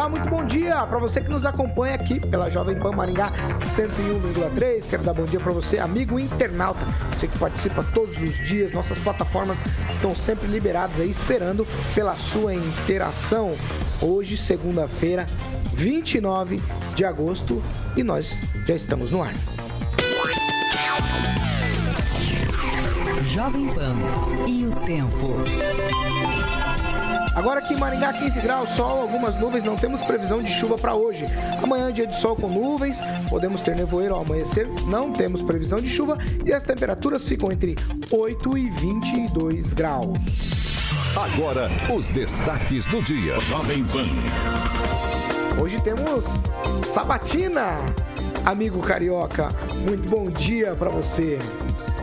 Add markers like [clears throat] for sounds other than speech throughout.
Olá, muito bom dia para você que nos acompanha aqui pela Jovem Pan Maringá 101,3. Quero dar bom dia para você, amigo internauta, você que participa todos os dias. Nossas plataformas estão sempre liberadas aí, esperando pela sua interação. Hoje, segunda-feira, 29 de agosto, e nós já estamos no ar. Jovem Pan e o tempo. Agora aqui em Maringá, 15 graus, sol, algumas nuvens, não temos previsão de chuva para hoje. Amanhã, dia de sol com nuvens, podemos ter nevoeiro ao amanhecer, não temos previsão de chuva e as temperaturas ficam entre 8 e 22 graus. Agora, os destaques do dia. Jovem Pan. Hoje temos Sabatina, amigo carioca. Muito bom dia para você.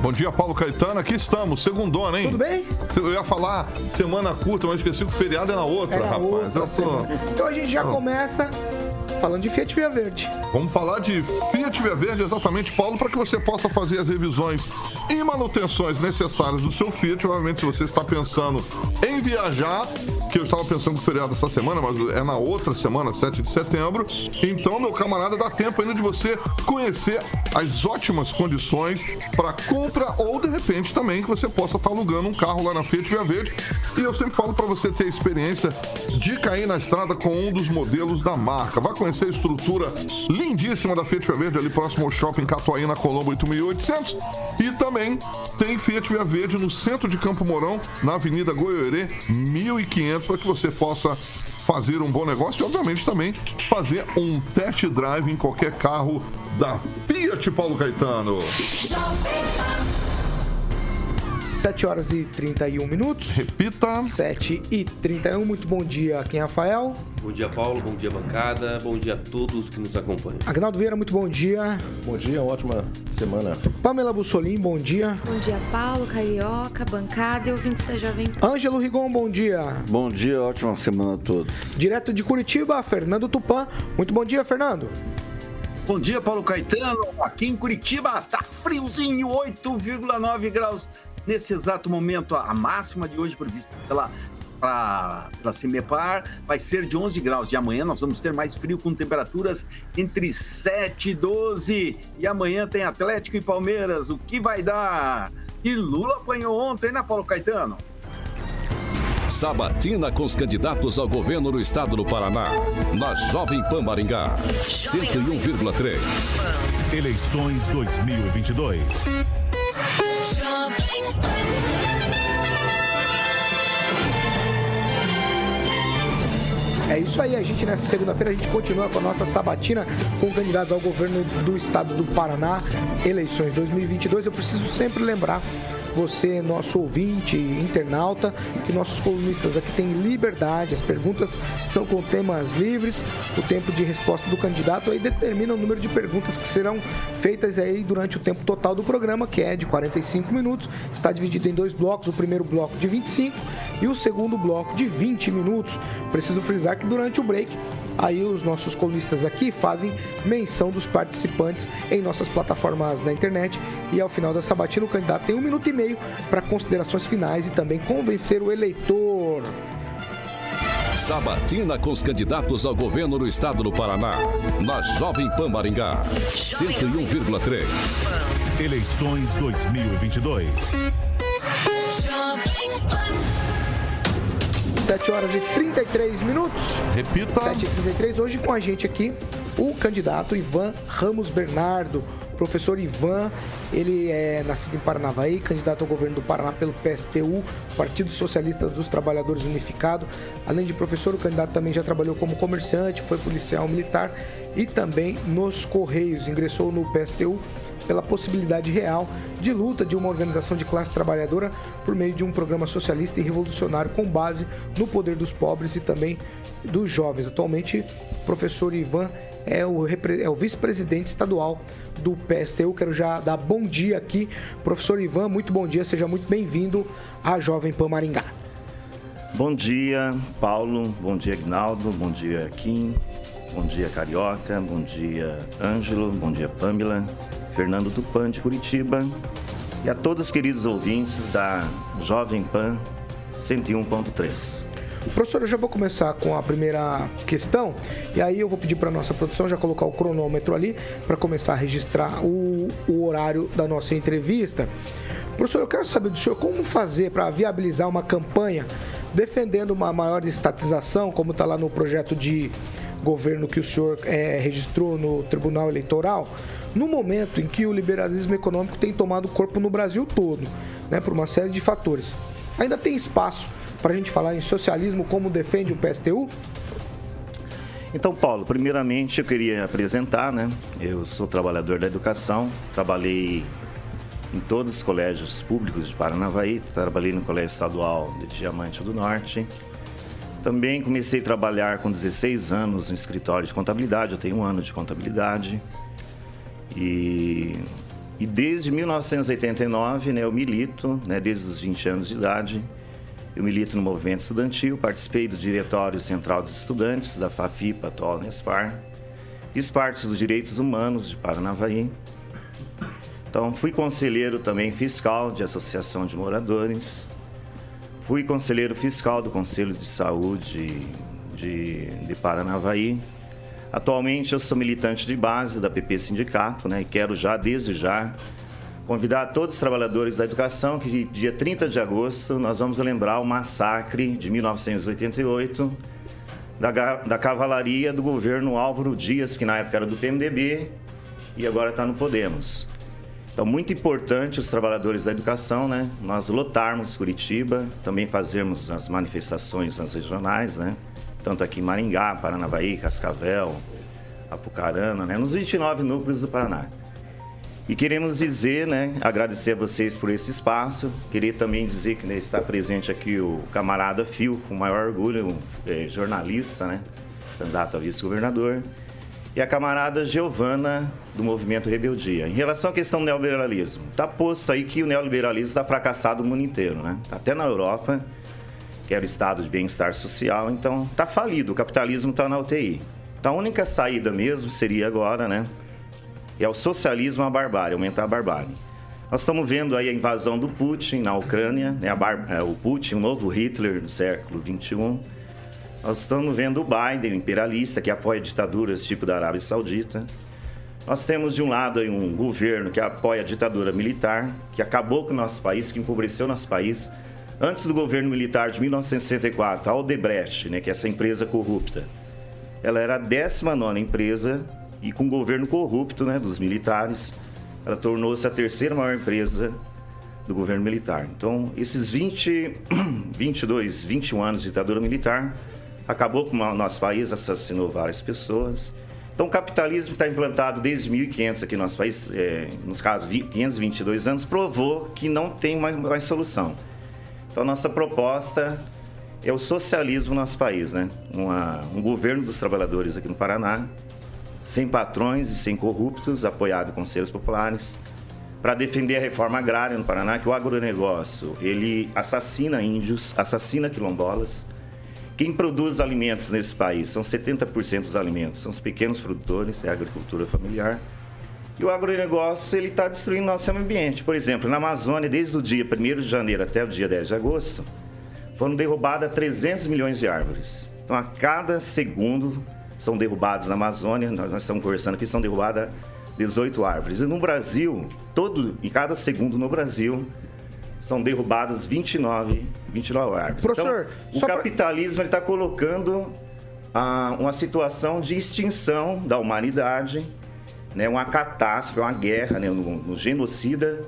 Bom dia, Paulo Caetano. Aqui estamos, segundona, hein? Tudo bem? Eu ia falar semana curta, mas esqueci que o feriado é na outra, É na rapaz. outra Eu semana. Então a gente já começa falando de Fiat Via Verde. Vamos falar de Fiat Via Verde, exatamente, Paulo, para que você possa fazer as revisões e manutenções necessárias do seu Fiat. Obviamente, se você está pensando em viajar, que eu estava pensando que o feriado essa semana, mas é na outra semana, 7 de setembro. Então, meu camarada, dá tempo ainda de você conhecer as ótimas condições para compra ou, de repente, também que você possa estar alugando um carro lá na Fiat Via Verde. E eu sempre falo para você ter experiência de cair na estrada com um dos modelos da marca. Vai conhecer a estrutura lindíssima da Fiat Via Verde ali próximo ao shopping Catuaí na Colombo 8800. E também tem Fiat Via Verde no centro de Campo Mourão, na Avenida Goiorê 1500, para que você possa fazer um bom negócio e, obviamente, também fazer um test drive em qualquer carro da Fiat Paulo Caetano. 7 horas e 31 minutos. Repita. 7 e 31. Muito bom dia, quem é Rafael? Bom dia, Paulo. Bom dia, bancada. Bom dia a todos que nos acompanham. Agnaldo Vieira, muito bom dia. Bom dia, ótima semana. Pamela Bussolim, bom dia. Bom dia, Paulo, Carioca, bancada e ouvintes da Jovem Pan. Ângelo Rigon, bom dia. Bom dia, ótima semana a todos. Direto de Curitiba, Fernando Tupan. Muito bom dia, Fernando. Bom dia, Paulo Caetano. Aqui em Curitiba tá friozinho, 8,9 graus nesse exato momento. A máxima de hoje prevista pela, pra, pela Cimepar vai ser de 11 graus. De amanhã nós vamos ter mais frio com temperaturas entre 7 e 12. E amanhã tem Atlético e Palmeiras. O que vai dar? E Lula apanhou ontem, né, Paulo Caetano? Sabatina com os candidatos ao governo do estado do Paraná. Na Jovem Pan Maringá. 101,3. Eleições 2022. É isso aí, a gente nessa segunda-feira a gente continua com a nossa sabatina com candidatos ao governo do estado do Paraná, eleições 2022. Eu preciso sempre lembrar você, nosso ouvinte, internauta, que nossos colunistas aqui têm liberdade, as perguntas são com temas livres, o tempo de resposta do candidato aí determina o número de perguntas que serão feitas aí durante o tempo total do programa, que é de 45 minutos, está dividido em dois blocos, o primeiro bloco de 25 e o segundo bloco de 20 minutos. Preciso frisar que durante o break Aí os nossos colunistas aqui fazem menção dos participantes em nossas plataformas na internet e ao final da sabatina o candidato tem um minuto e meio para considerações finais e também convencer o eleitor. Sabatina com os candidatos ao governo do estado do Paraná. Na Jovem Pan Maringá. 101,3. Eleições 2022. 7 horas e 33 minutos. Repita. 7 e 33 Hoje com a gente aqui o candidato Ivan Ramos Bernardo, Professor Ivan, ele é nascido em Paranavaí, candidato ao governo do Paraná pelo PSTU, Partido Socialista dos Trabalhadores Unificado. Além de professor, o candidato também já trabalhou como comerciante, foi policial militar e também nos Correios. Ingressou no PSTU pela possibilidade real de luta de uma organização de classe trabalhadora por meio de um programa socialista e revolucionário com base no poder dos pobres e também dos jovens. Atualmente, o professor Ivan é o, é o vice-presidente estadual do PSTU. Quero já dar bom dia aqui, professor Ivan, muito bom dia, seja muito bem-vindo à Jovem Pan Maringá. Bom dia, Paulo, bom dia, Ignaldo, bom dia, Kim, bom dia, Carioca, bom dia, Ângelo, bom dia, Pamela, Fernando Tupan de Curitiba e a todos os queridos ouvintes da Jovem Pan 101.3. Professor, eu já vou começar com a primeira questão e aí eu vou pedir para nossa produção já colocar o cronômetro ali para começar a registrar o, o horário da nossa entrevista. Professor, eu quero saber do senhor como fazer para viabilizar uma campanha defendendo uma maior estatização, como está lá no projeto de governo que o senhor é, registrou no Tribunal Eleitoral, no momento em que o liberalismo econômico tem tomado corpo no Brasil todo, né, por uma série de fatores. Ainda tem espaço para a gente falar em socialismo como defende o PSTU? Então, Paulo, primeiramente eu queria apresentar, né? Eu sou trabalhador da educação, trabalhei em todos os colégios públicos de Paranavaí, trabalhei no Colégio Estadual de Diamante do Norte. Também comecei a trabalhar com 16 anos no escritório de contabilidade, eu tenho um ano de contabilidade. E, e desde 1989, né, eu milito, né, desde os 20 anos de idade, eu milito no movimento estudantil, participei do Diretório Central dos Estudantes, da FAFIPA, atual Nespar. Fiz parte dos Direitos Humanos de Paranavaí. Então, fui conselheiro também fiscal de Associação de Moradores. Fui conselheiro fiscal do Conselho de Saúde de, de Paranavaí. Atualmente, eu sou militante de base da PP Sindicato, né? E quero já, desde já, convidar todos os trabalhadores da educação que dia 30 de agosto nós vamos lembrar o massacre de 1988 da, da cavalaria do governo Álvaro Dias, que na época era do PMDB e agora está no Podemos. Então, muito importante os trabalhadores da educação, né? Nós lotarmos Curitiba, também fazermos as manifestações nas regionais, né? Tanto aqui em Maringá, Paranavaí, Cascavel, Apucarana, né? Nos 29 núcleos do Paraná. E queremos dizer, né, agradecer a vocês por esse espaço. Queria também dizer que né, está presente aqui o camarada Fio, com maior orgulho, um, é, jornalista, né, candidato a vice-governador. E a camarada Giovana, do Movimento Rebeldia. Em relação à questão do neoliberalismo, está posto aí que o neoliberalismo está fracassado no mundo inteiro, né? Até na Europa, que era o estado de bem-estar social, então está falido, o capitalismo está na UTI. Então a única saída mesmo seria agora, né? é o socialismo à barbárie, aumentar a barbárie. Nós estamos vendo aí a invasão do Putin na Ucrânia, né? Bar... É, o Putin, o novo Hitler do século XXI. Nós estamos vendo o Biden, imperialista, que apoia ditaduras tipo da Arábia Saudita. Nós temos, de um lado, aí, um governo que apoia a ditadura militar, que acabou com o nosso país, que empobreceu o nosso país. Antes do governo militar de 1964, a Odebrecht, né, que é essa empresa corrupta, ela era a 19 empresa e com o governo corrupto né, dos militares, ela tornou-se a terceira maior empresa do governo militar. Então, esses 20, 22, 21 anos de ditadura militar acabou com o nosso país, assassinou várias pessoas. Então, o capitalismo está implantado desde 1500 aqui no nosso país, é, nos casos 522 anos, provou que não tem mais, mais solução. Então, nossa proposta é o socialismo no nosso país, né? Uma, um governo dos trabalhadores aqui no Paraná, sem patrões e sem corruptos, apoiado com selos populares, para defender a reforma agrária no Paraná, que o agronegócio, ele assassina índios, assassina quilombolas. Quem produz alimentos nesse país são 70% dos alimentos, são os pequenos produtores, é a agricultura familiar. E o agronegócio ele está destruindo nosso ambiente. Por exemplo, na Amazônia, desde o dia 1 de janeiro até o dia 10 de agosto, foram derrubadas 300 milhões de árvores. Então, a cada segundo são derrubados na Amazônia, nós, nós estamos conversando aqui, são derrubadas 18 árvores. E no Brasil, todo, em cada segundo no Brasil, são derrubadas 29, 29 árvores. Professor, então, o capitalismo está colocando ah, uma situação de extinção da humanidade né, uma catástrofe, uma guerra, né, um, um genocida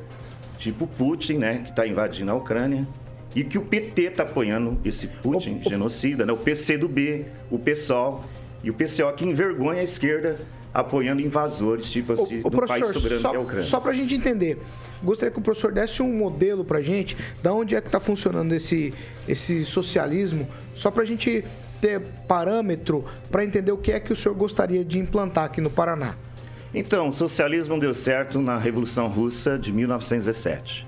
tipo Putin, né, que está invadindo a Ucrânia, e que o PT está apoiando esse Putin genocida, né, o PCdoB, o PSOL e o PCO que envergonha a esquerda apoiando invasores, tipo assim, do país soberano só, que é a Ucrânia. Só para a gente entender, gostaria que o professor desse um modelo para a gente, da onde é que está funcionando esse, esse socialismo, só para a gente ter parâmetro para entender o que é que o senhor gostaria de implantar aqui no Paraná. Então, o socialismo deu certo na Revolução Russa de 1917.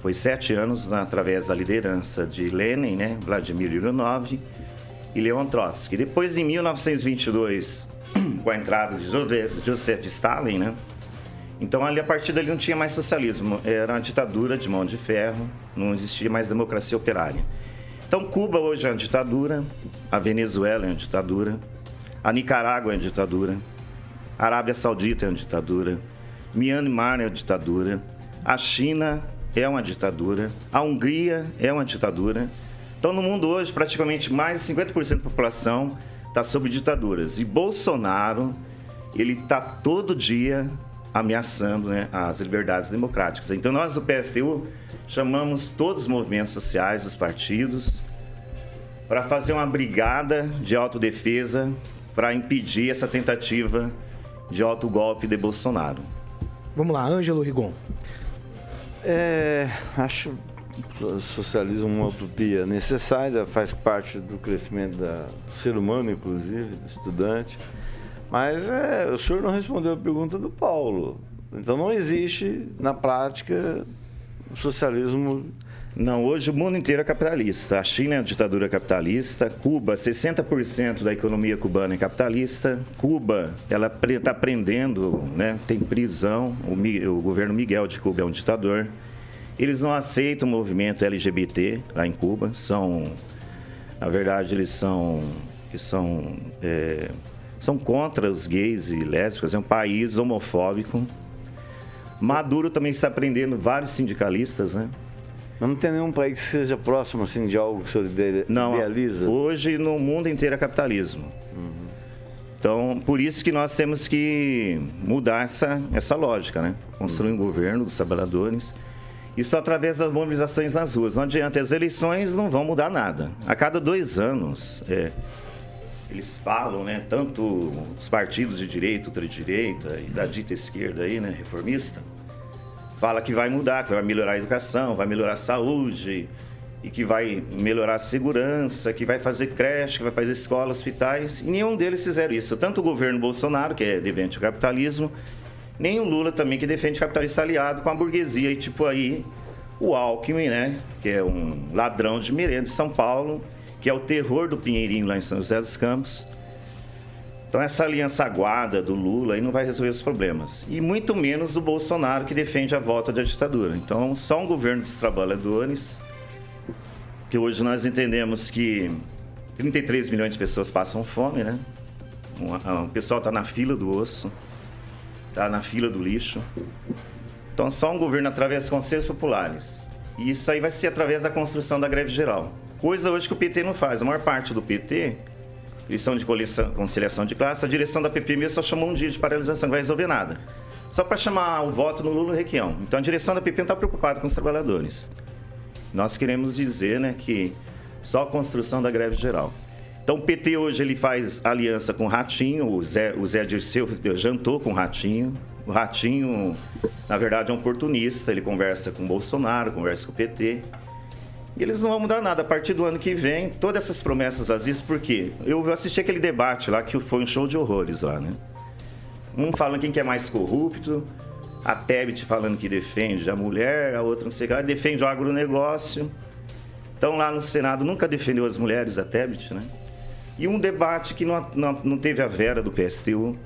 Foi sete anos através da liderança de Lenin, né, Vladimir Ivanov e Leon Trotsky. Depois, em 1922, [clears throat] com a entrada de Joseph Stalin, né, então ali a partir dali não tinha mais socialismo, era uma ditadura de mão de ferro, não existia mais democracia operária. Então Cuba hoje é uma ditadura, a Venezuela é uma ditadura, a Nicarágua é uma ditadura, a Arábia Saudita é uma ditadura, Myanmar é uma ditadura, a China é uma ditadura, a Hungria é uma ditadura. Então, no mundo hoje, praticamente mais de 50% da população está sob ditaduras. E Bolsonaro, ele está todo dia ameaçando né, as liberdades democráticas. Então, nós do PSTU chamamos todos os movimentos sociais, os partidos, para fazer uma brigada de autodefesa para impedir essa tentativa de autogolpe de Bolsonaro. Vamos lá, Ângelo Rigon. É, acho o socialismo uma utopia necessária, faz parte do crescimento da, do ser humano, inclusive, do estudante. Mas é, o senhor não respondeu a pergunta do Paulo. Então não existe, na prática, o socialismo não, hoje o mundo inteiro é capitalista. A China é uma ditadura capitalista. Cuba, 60% da economia cubana é capitalista. Cuba, ela está prendendo, né? tem prisão. O, o, governo Miguel de Cuba é um ditador. Eles não aceitam o movimento LGBT lá em Cuba. São, na verdade, eles são, são, é, são contra os gays e lésbicas. É um país homofóbico. Maduro também está prendendo vários sindicalistas, né? Não tem nenhum país que seja próximo assim, de algo que o senhor não, idealiza? Hoje no mundo inteiro é capitalismo. Uhum. Então, por isso que nós temos que mudar essa, essa lógica, né? Construir um governo dos trabalhadores. Isso através das mobilizações nas ruas. Não adianta, as eleições não vão mudar nada. A cada dois anos, é, eles falam, né? Tanto os partidos de direita, ultradireita e da dita esquerda aí, né? Reformista fala que vai mudar, que vai melhorar a educação, vai melhorar a saúde e que vai melhorar a segurança, que vai fazer creche, que vai fazer escola, hospitais. E nenhum deles fizeram isso. Tanto o governo Bolsonaro, que é defende o capitalismo, nem o Lula também, que defende o capitalista aliado com a burguesia. E tipo aí, o Alckmin, né, que é um ladrão de merenda de São Paulo, que é o terror do Pinheirinho lá em São José dos Campos então essa aliança aguada do Lula aí não vai resolver os problemas. E muito menos o Bolsonaro que defende a volta da ditadura. Então só um governo dos trabalhadores, que hoje nós entendemos que 33 milhões de pessoas passam fome, né? O pessoal está na fila do osso, está na fila do lixo. Então só um governo através dos conselhos populares. E isso aí vai ser através da construção da greve geral. Coisa hoje que o PT não faz. A maior parte do PT lição de conciliação de classe, a direção da PPM só chamou um dia de paralisação, não vai resolver nada. Só para chamar o voto no Lula Requião. Então a direção da PP não está preocupada com os trabalhadores. Nós queremos dizer né, que só a construção da greve geral. Então o PT hoje ele faz aliança com o Ratinho, o Zé, o Zé Dirceu jantou com o Ratinho. O Ratinho, na verdade, é um oportunista, ele conversa com o Bolsonaro, conversa com o PT. E eles não vão mudar nada. A partir do ano que vem, todas essas promessas vazias, por quê? Eu assisti aquele debate lá que foi um show de horrores lá, né? Um falando quem que é mais corrupto, a Tebet falando que defende a mulher, a outra não sei o que, defende o agronegócio. Então lá no Senado nunca defendeu as mulheres, a Tebet, né? E um debate que não, não, não teve a Vera do PSTU,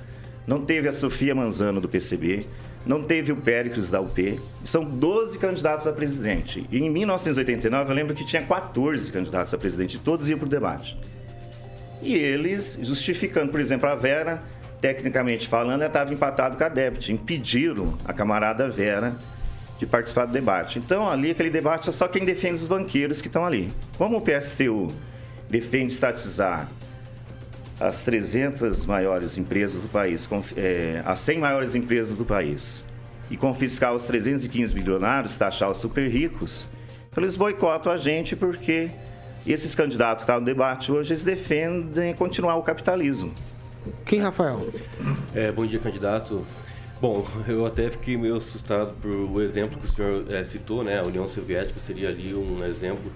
não teve a Sofia Manzano do PCB, não teve o Péricles da UP. São 12 candidatos a presidente. E em 1989 eu lembro que tinha 14 candidatos a presidente, todos iam para o debate. E eles, justificando, por exemplo, a Vera, tecnicamente falando, ela estava empatado com a Debit. Impediram a camarada Vera de participar do debate. Então, ali, aquele debate é só quem defende os banqueiros que estão ali. Como o PSTU defende estatizar as 300 maiores empresas do país, é, as 100 maiores empresas do país, e confiscar os 315 bilionários, taxar os super ricos, eles boicotam a gente porque esses candidatos que estão no debate hoje, eles defendem continuar o capitalismo. Quem, Rafael? É, bom dia, candidato. Bom, eu até fiquei meio assustado por o exemplo que o senhor é, citou, né? A União Soviética seria ali um exemplo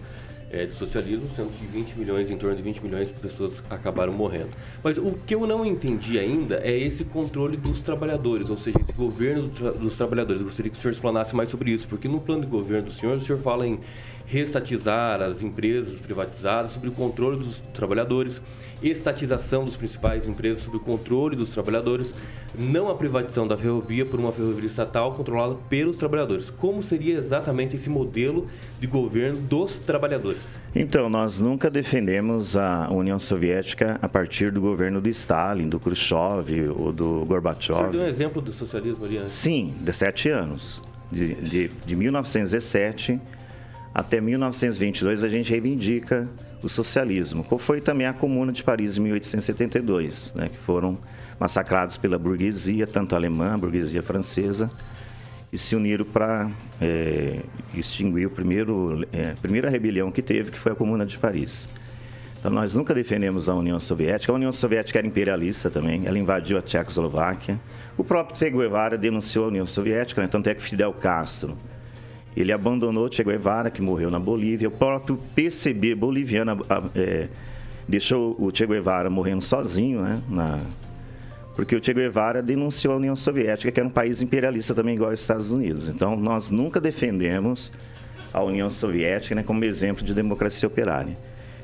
é, de socialismo, sendo que 20 milhões, em torno de 20 milhões de pessoas acabaram morrendo. Mas o que eu não entendi ainda é esse controle dos trabalhadores, ou seja, esse governo dos trabalhadores. Eu gostaria que o senhor explanasse mais sobre isso, porque no plano de governo do senhor, o senhor fala em restatizar as empresas privatizadas, sobre o controle dos trabalhadores, estatização dos principais empresas, sobre o controle dos trabalhadores, não a privatização da ferrovia por uma ferrovia estatal controlada pelos trabalhadores. Como seria exatamente esse modelo de governo dos trabalhadores? Então, nós nunca defendemos a União Soviética a partir do governo do Stalin, do Khrushchev ou do Gorbachev. Você deu um exemplo do socialismo ali antes? Sim, de sete anos. De, de, de 1917 até 1922 a gente reivindica o socialismo. Qual foi também a Comuna de Paris em 1872, né, que foram massacrados pela burguesia, tanto alemã, burguesia francesa, e se uniram para é, extinguir o primeiro, é, a primeira rebelião que teve, que foi a Comuna de Paris. Então, nós nunca defendemos a União Soviética. A União Soviética era imperialista também, ela invadiu a Tchecoslováquia. O próprio Che Guevara denunciou a União Soviética, né? tanto é que Fidel Castro ele abandonou Che Guevara, que morreu na Bolívia. O próprio PCB boliviano é, deixou o Che Guevara morrendo sozinho, né? Na, porque o Che Guevara denunciou a União Soviética, que era um país imperialista também igual aos Estados Unidos. Então, nós nunca defendemos a União Soviética né, como exemplo de democracia operária.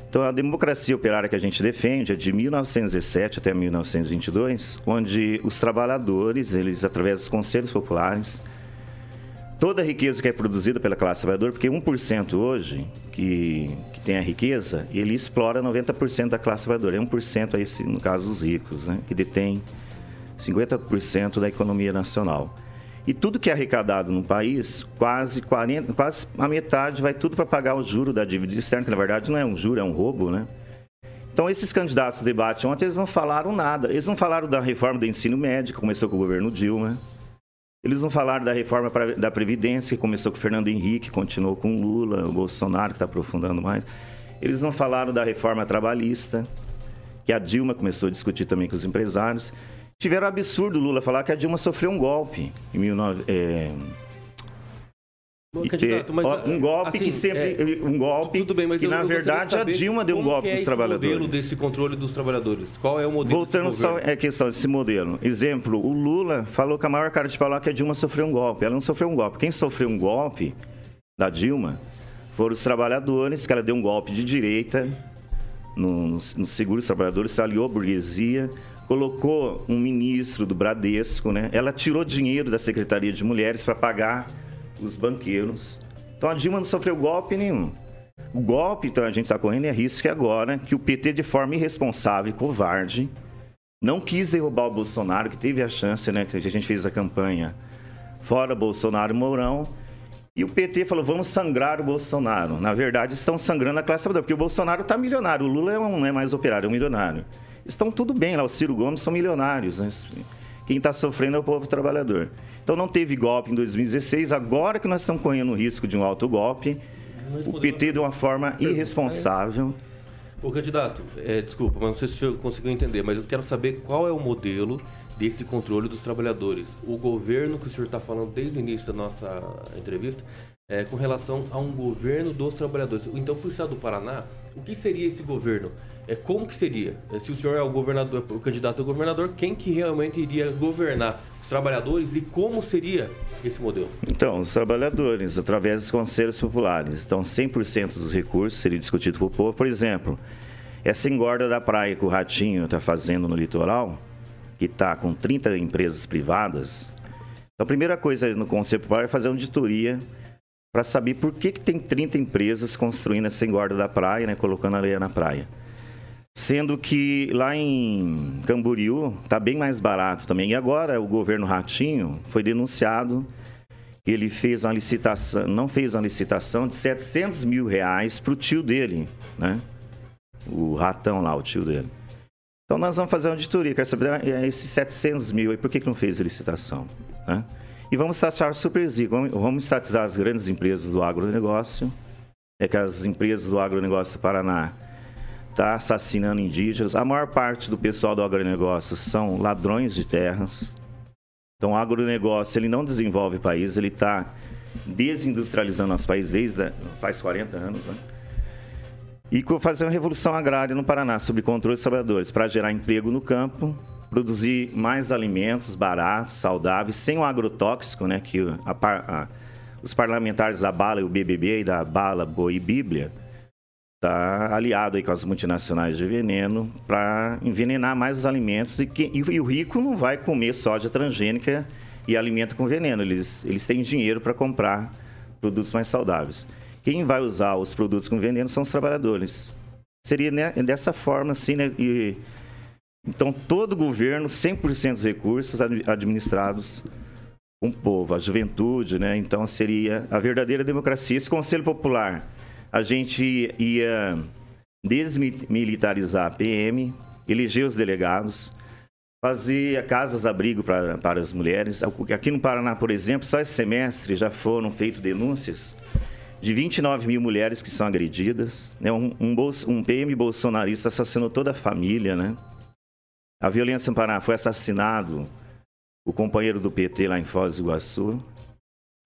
Então, a democracia operária que a gente defende é de 1917 até 1922, onde os trabalhadores, eles através dos conselhos populares, toda a riqueza que é produzida pela classe trabalhadora, porque 1% hoje que, que tem a riqueza, ele explora 90% da classe trabalhadora. É 1% aí, no caso dos ricos, né, que detém 50% da economia nacional. E tudo que é arrecadado no país, quase 40, quase a metade vai tudo para pagar o juro da dívida externa, que na verdade não é um juro, é um roubo, né? Então, esses candidatos do debate ontem, eles não falaram nada. Eles não falaram da reforma do ensino médio, que começou com o governo Dilma. Eles não falaram da reforma da Previdência, que começou com o Fernando Henrique, continuou com o Lula, o Bolsonaro, que está aprofundando mais. Eles não falaram da reforma trabalhista, que a Dilma começou a discutir também com os empresários. Tiveram o absurdo Lula falar que a Dilma sofreu um golpe em 19, é, candidato, mas, um golpe assim, que sempre. É, um golpe bem, que, eu, na eu verdade, a Dilma deu um golpe é dos trabalhadores. modelo desse controle dos trabalhadores? Qual é o modelo Voltando só à questão desse modelo. Exemplo, o Lula falou com a maior cara de pau que a Dilma sofreu um golpe. Ela não sofreu um golpe. Quem sofreu um golpe da Dilma foram os trabalhadores, que ela deu um golpe de direita no, no, no seguro dos trabalhadores, se aliou à burguesia, colocou um ministro do Bradesco, né? Ela tirou dinheiro da Secretaria de Mulheres para pagar os banqueiros. Então a Dilma não sofreu golpe nenhum. O golpe, então, a gente está correndo é risco agora que o PT, de forma irresponsável e covarde, não quis derrubar o Bolsonaro, que teve a chance, né? Que a gente fez a campanha fora Bolsonaro e Mourão. E o PT falou, vamos sangrar o Bolsonaro. Na verdade, estão sangrando a classe trabalhadora, porque o Bolsonaro está milionário, o Lula não é mais operário, é um milionário. Estão tudo bem lá, o Ciro Gomes são milionários. Né? Quem está sofrendo é o povo trabalhador. Então não teve golpe em 2016, agora que nós estamos correndo o risco de um alto golpe, o PT de uma forma irresponsável. O candidato, é, desculpa, mas não sei se o senhor conseguiu entender, mas eu quero saber qual é o modelo desse controle dos trabalhadores. O governo que o senhor está falando desde o início da nossa entrevista é com relação a um governo dos trabalhadores. Então, para o estado do Paraná, o que seria esse governo? É, como que seria? É, se o senhor é o governador, o candidato a governador, quem que realmente iria governar? trabalhadores e como seria esse modelo? Então, os trabalhadores, através dos conselhos populares, então 100% dos recursos seria discutido o povo. Por exemplo, essa engorda da praia que o Ratinho está fazendo no litoral, que está com 30 empresas privadas. Então, a primeira coisa no Conselho Popular é fazer uma auditoria para saber por que, que tem 30 empresas construindo essa engorda da praia, né, colocando areia na praia. Sendo que lá em Camboriú está bem mais barato também. E agora o governo Ratinho foi denunciado ele fez uma licitação, não fez uma licitação de 700 mil reais para o tio dele, né? O ratão lá, o tio dele. Então nós vamos fazer uma auditoria, quero saber ah, esses 700 mil, e por que, que não fez licitação? Né? E vamos taxar super rico, vamos, vamos estatizar as grandes empresas do agronegócio, é que as empresas do agronegócio do Paraná está assassinando indígenas. A maior parte do pessoal do agronegócio são ladrões de terras. Então, o agronegócio ele não desenvolve país, ele está desindustrializando nosso país desde faz 40 anos. Né? E fazer uma revolução agrária no Paraná sobre controle dos trabalhadores, para gerar emprego no campo, produzir mais alimentos baratos, saudáveis, sem o agrotóxico, né, que a, a, os parlamentares da Bala e o BBB e da Bala, Boi Bíblia tá aliado aí com as multinacionais de veneno para envenenar mais os alimentos e, que, e, o rico não vai comer soja transgênica e alimento com veneno. Eles, eles têm dinheiro para comprar produtos mais saudáveis. Quem vai usar os produtos com veneno são os trabalhadores. Seria né, dessa forma, assim, né? E, então, todo governo, 100% dos recursos administrados com o povo, a juventude, né? Então, seria a verdadeira democracia. Esse Conselho Popular, a gente ia desmilitarizar a PM, eleger os delegados, fazer casas-abrigo para, para as mulheres. Aqui no Paraná, por exemplo, só esse semestre já foram feitas denúncias de 29 mil mulheres que são agredidas. Né? Um, um, um PM bolsonarista assassinou toda a família. Né? A violência no Paraná foi assassinado o companheiro do PT lá em Foz do Iguaçu.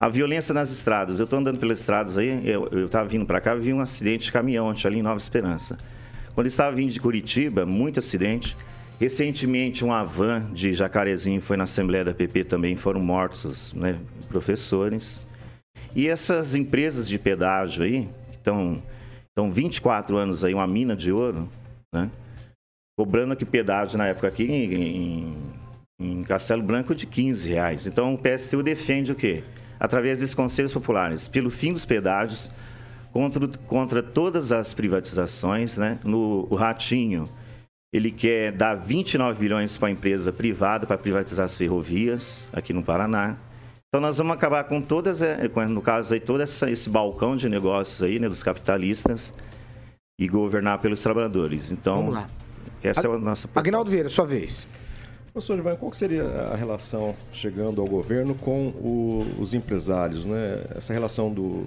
A violência nas estradas. Eu estou andando pelas estradas aí, eu estava vindo para cá, vi um acidente de caminhão ali em Nova Esperança. Quando estava vindo de Curitiba, muito acidente. Recentemente, uma van de Jacarezinho foi na Assembleia da PP também, foram mortos né, professores. E essas empresas de pedágio aí, que estão 24 anos aí, uma mina de ouro, né? Cobrando aqui pedágio na época aqui em, em Castelo Branco de 15 reais. Então o PSTU defende o quê? Através desses conselhos populares, pelo fim dos pedágios, contra, contra todas as privatizações, né? No o Ratinho, ele quer dar 29 bilhões para a empresa privada para privatizar as ferrovias aqui no Paraná. Então nós vamos acabar com todas, é, no caso aí, todo essa, esse balcão de negócios aí, né, dos capitalistas e governar pelos trabalhadores. Então, vamos lá. Essa é a nossa proposta. Agnaldo Vieira, sua vez. Professor Ivan, qual seria a relação chegando ao governo com o, os empresários, né? Essa relação do,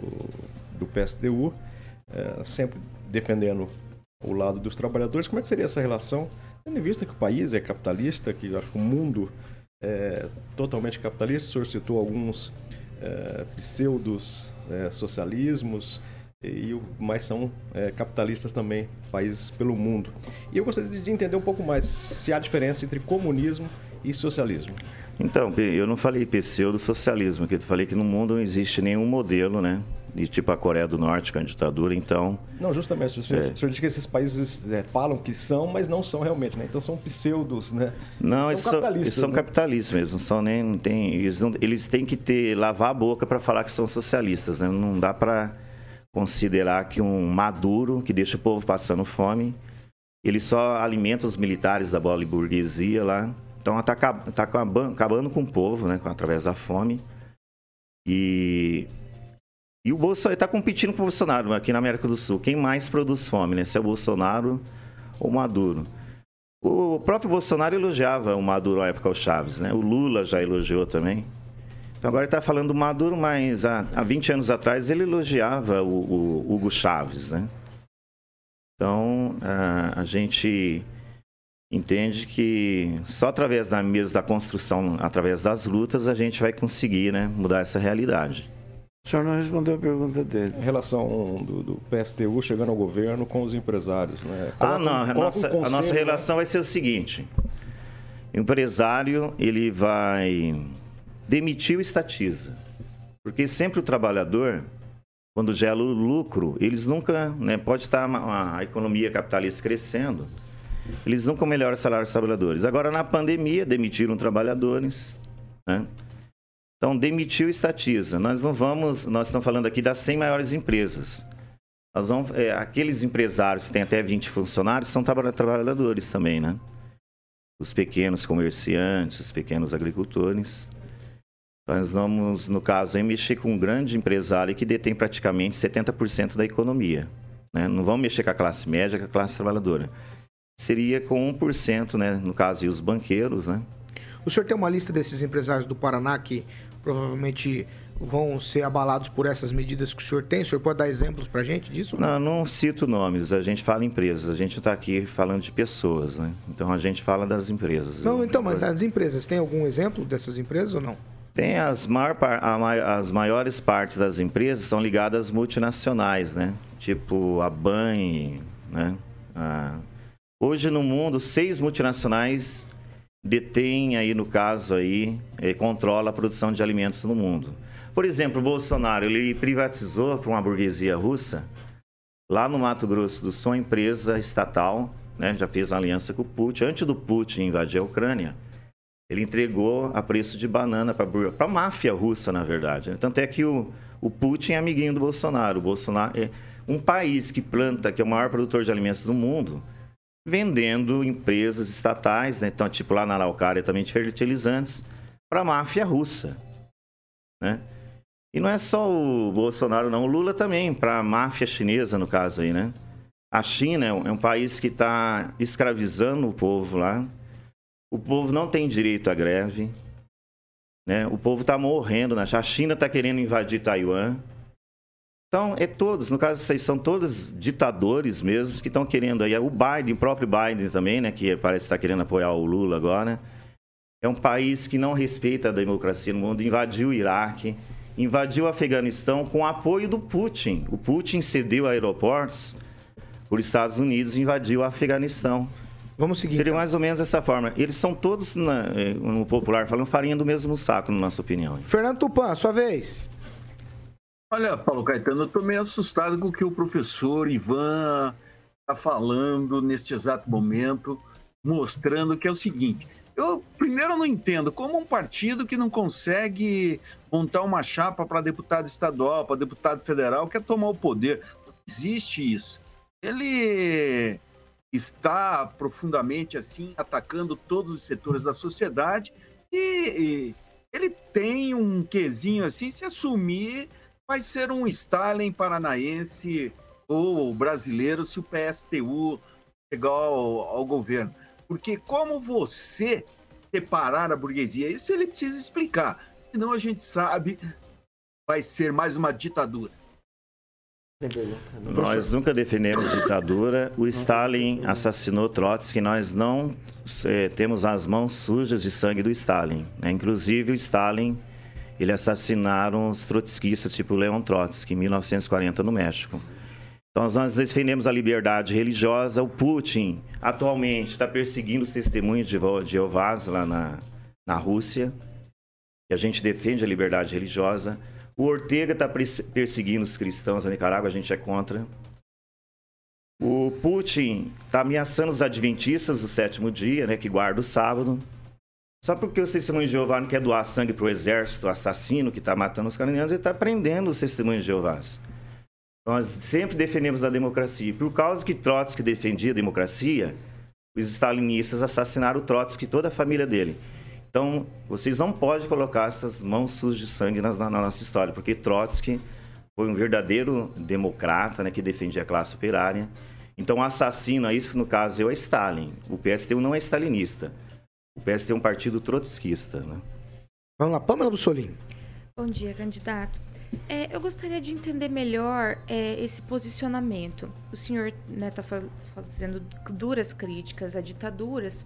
do PSTU, é, sempre defendendo o lado dos trabalhadores, como é que seria essa relação, tendo em vista que o país é capitalista, que acho que o mundo é, totalmente capitalista, o senhor citou alguns é, pseudos é, socialismos, e, mas são é, capitalistas também, países pelo mundo. E eu gostaria de entender um pouco mais se há diferença entre comunismo e socialismo. Então, eu não falei pseudo-socialismo, eu falei que no mundo não existe nenhum modelo, né? de tipo a Coreia do Norte, com a ditadura, então... Não, justamente, o senhor, é. o senhor diz que esses países é, falam que são, mas não são realmente, né? Então são pseudos, né? Não, eles são capitalistas. Eles são né? capitalistas mesmo, são nem... Tem, eles, não, eles têm que ter, lavar a boca para falar que são socialistas, né? Não dá para considerar que um Maduro, que deixa o povo passando fome, ele só alimenta os militares da bola burguesia lá, então está tá acabando, acabando com o povo, né? Através da fome. E e o Bolsonaro está competindo com o Bolsonaro aqui na América do Sul. Quem mais produz fome, né? Se é o Bolsonaro ou o Maduro. O próprio Bolsonaro elogiava o Maduro na época, o Chaves, né? O Lula já elogiou também. Então agora está falando do Maduro, mas há, há 20 anos atrás ele elogiava o, o Hugo Chaves, né? Então a, a, gente entende que só através da mesa da construção, através das lutas, a gente vai conseguir né, mudar essa realidade. O senhor não respondeu a pergunta dele. Em relação do, do PSTU chegando ao governo com os empresários, né? Coloca, ah, não. A nossa, um a nossa né? relação né? vai ser o seguinte. O empresário, ele vai demitir o estatiza. Porque sempre o trabalhador, quando gera o lucro, eles nunca... Né, pode estar a, a economia capitalista crescendo, eles nunca melhoram o salário dos trabalhadores. Agora, na pandemia, demitiram trabalhadores, né? Então, demitiu estatiza. Nós não vamos, nós estamos falando aqui das 100 maiores empresas. Nós vamos, é, aqueles empresários que têm até 20 funcionários são trabalhadores também, né? Os pequenos comerciantes, os pequenos agricultores. Nós vamos, no caso, aí, mexer com um grande empresário que detém praticamente 70% da economia. Né? Não vamos mexer com a classe média, com a classe trabalhadora. seria com 1%, né? No caso, e os banqueiros, né? O senhor tem uma lista desses empresários do Paraná que provavelmente vão ser abalados por essas medidas que o senhor tem? O senhor pode dar exemplos para a gente disso? Não, não cito nomes, a gente fala empresas, a gente está aqui falando de pessoas, né? Então a gente fala das empresas. Não, então, mas das empresas, tem algum exemplo dessas empresas ou não? Tem as, maior, as maiores partes das empresas são ligadas às multinacionais, né? Tipo a Bank, né? Ah, hoje no mundo, seis multinacionais detêm aí, no caso aí, eh, controla a produção de alimentos no mundo. Por exemplo, o Bolsonaro, ele privatizou para uma burguesia russa, lá no Mato Grosso do Sul, uma empresa estatal, né? Já fez aliança com o Putin. Antes do Putin invadir a Ucrânia, ele entregou a preço de banana para a máfia russa, na verdade. Né? Tanto é que o, o Putin é amiguinho do Bolsonaro. O Bolsonaro é um país que planta, que é o maior produtor de alimentos do mundo, vendendo empresas estatais, né? então, tipo lá na Araucária também de fertilizantes, para a máfia russa. Né? E não é só o Bolsonaro, não. O Lula também, para a máfia chinesa, no caso aí, né? A China é um é país que está escravizando o povo lá o povo não tem direito à greve. Né? O povo está morrendo. Né? A China está querendo invadir Taiwan. Então, é todos, no caso, vocês são todos ditadores mesmo que estão querendo aí. O Biden, o próprio Biden também, né, que parece estar tá querendo apoiar o Lula agora. É um país que não respeita a democracia no mundo, invadiu o Iraque, invadiu o Afeganistão com o apoio do Putin. O Putin cedeu aeroportos por Estados Unidos e invadiu o Afeganistão. Vamos seguir. Seria então. mais ou menos dessa forma. Eles são todos, na, eh, no popular falando, farinha do mesmo saco, na nossa opinião. Fernando Tupan, sua vez. Olha, Paulo Caetano, eu estou meio assustado com o que o professor Ivan está falando neste exato momento, mostrando que é o seguinte. Eu, primeiro, não entendo como um partido que não consegue montar uma chapa para deputado estadual, para deputado federal, quer tomar o poder. Não existe isso. Ele está profundamente assim atacando todos os setores da sociedade e, e ele tem um quesinho assim, se assumir, vai ser um Stalin paranaense ou brasileiro se o PSTU chegar ao, ao governo. Porque como você separar a burguesia, isso ele precisa explicar. Senão a gente sabe vai ser mais uma ditadura. Nós nunca defendemos ditadura. O Stalin assassinou Trotsky. Nós não é, temos as mãos sujas de sangue do Stalin. Né? Inclusive, o Stalin, ele assassinaram os trotskistas, tipo Leon Trotsky, em 1940, no México. Então, nós defendemos a liberdade religiosa. O Putin, atualmente, está perseguindo os testemunhos de Jeovás lá na, na Rússia. E a gente defende a liberdade religiosa. O Ortega está perseguindo os cristãos na Nicarágua, a gente é contra. O Putin está ameaçando os adventistas do sétimo dia, né, que guarda o sábado. Só porque o testemunho de Jeová não quer doar sangue para o exército assassino que está matando os cananianos, ele está prendendo os testemunhos de Jeová. Nós sempre defendemos a democracia. Por causa que Trotsky defendia a democracia, os stalinistas assassinaram o Trotsky e toda a família dele. Então, vocês não podem colocar essas mãos sujas de sangue na, na, nossa história, porque Trotsky foi um verdadeiro democrata, né, que defendia a classe operária. Então, o assassino, isso no caso é o Stalin. O PSTU não é stalinista. O PSTU é um partido trotskista. Né? Vamos lá, Pamela Bussolini. Bom dia, candidato. É, eu gostaria de entender melhor é, esse posicionamento. O senhor está né, tá fazendo duras críticas a ditaduras,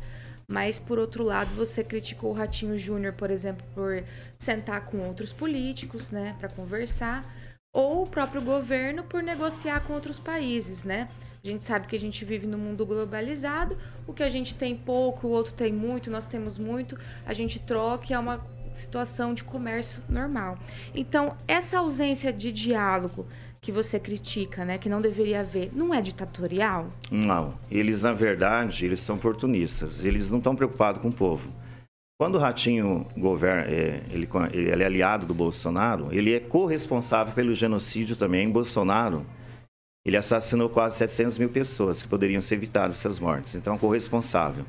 mas, por outro lado, você criticou o Ratinho Júnior, por exemplo, por sentar com outros políticos, né, para conversar, ou o próprio governo por negociar com outros países, né? A gente sabe que a gente vive num mundo globalizado, o que a gente tem pouco, o outro tem muito, nós temos muito, a gente troca, é uma situação de comércio normal. Então, essa ausência de diálogo que você critica, né, que não deveria haver, não é ditatorial? Não. Eles, na verdade, eles são oportunistas. Eles não estão preocupados com o povo. Quando o Ratinho governa, é, ele, ele é aliado do Bolsonaro, ele é corresponsável pelo genocídio também Bolsonaro. Ele assassinou quase 700 mil pessoas que poderiam ser evitadas essas mortes. Então, corresponsável.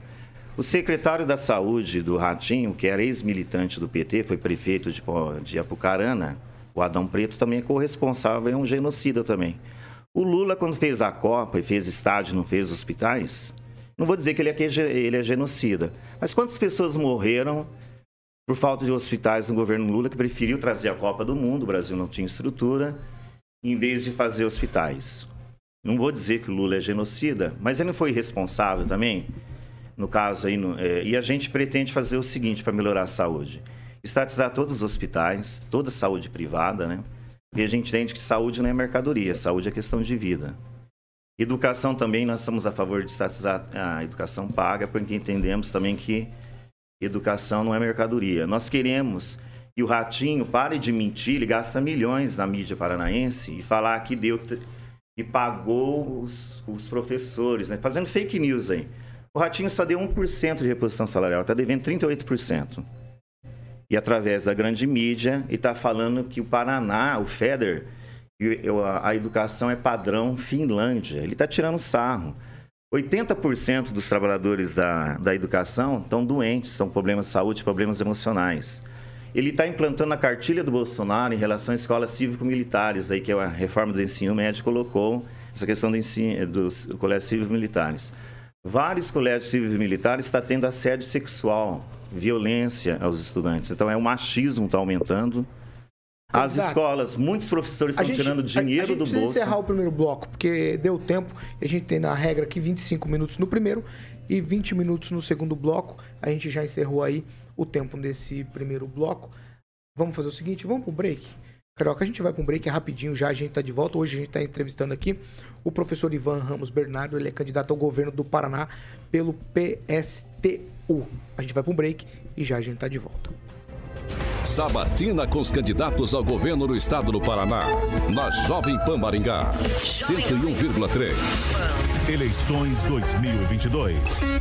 O secretário da Saúde do Ratinho, que era ex-militante do PT, foi prefeito de, de Apucarana, o Adão Preto também é corresponsável, é um genocida também. O Lula, quando fez a Copa e fez estádio, não fez hospitais, Não vou dizer que ele é, que ele é genocida, mas quantas pessoas morreram por falta de hospitais no governo Lula que preferiu trazer a Copa do Mundo, o Brasil não tinha estrutura, em vez de fazer hospitais? Não vou dizer que o Lula é genocida, mas ele não foi responsável também, no caso aí. No, é, e a gente pretende fazer o seguinte para melhorar a saúde: estatizar todos os hospitais, toda a saúde privada, né? E a gente entende que saúde não é mercadoria, saúde é questão de vida. Educação também, nós estamos a favor de estatizar a educação paga, porque entendemos também que educação não é mercadoria. Nós queremos que o Ratinho pare de mentir, ele gasta milhões na mídia paranaense e falar que deu que pagou os, os professores, né? fazendo fake news aí. O Ratinho só deu 1% de reposição salarial, está devendo 38%. E através da grande mídia, e está falando que o Paraná, o FEDER, a educação é padrão Finlândia. Ele está tirando sarro. 80% dos trabalhadores da, da educação estão doentes, estão com problemas de saúde, problemas emocionais. Ele está implantando a cartilha do Bolsonaro em relação às escolas cívico-militares, aí que a reforma do ensino médio colocou essa questão do ensino, dos colégios cívico-militares. Vários colégios cívico-militares estão tendo assédio sexual, violência aos estudantes. Então, é o machismo está aumentando. As Exato. escolas, muitos professores estão tirando dinheiro a, a gente do bolso. encerrar o primeiro bloco, porque deu tempo. A gente tem na regra aqui 25 minutos no primeiro e 20 minutos no segundo bloco. A gente já encerrou aí o tempo desse primeiro bloco. Vamos fazer o seguinte, vamos pro break. Carioca, a gente vai para um break rapidinho já, a gente está de volta. Hoje a gente está entrevistando aqui o professor Ivan Ramos Bernardo, ele é candidato ao governo do Paraná pelo PSTU. A gente vai para um break e já a gente está de volta. Sabatina com os candidatos ao governo do estado do Paraná. Na Jovem Pan Maringá. 101,3. Eleições 2022.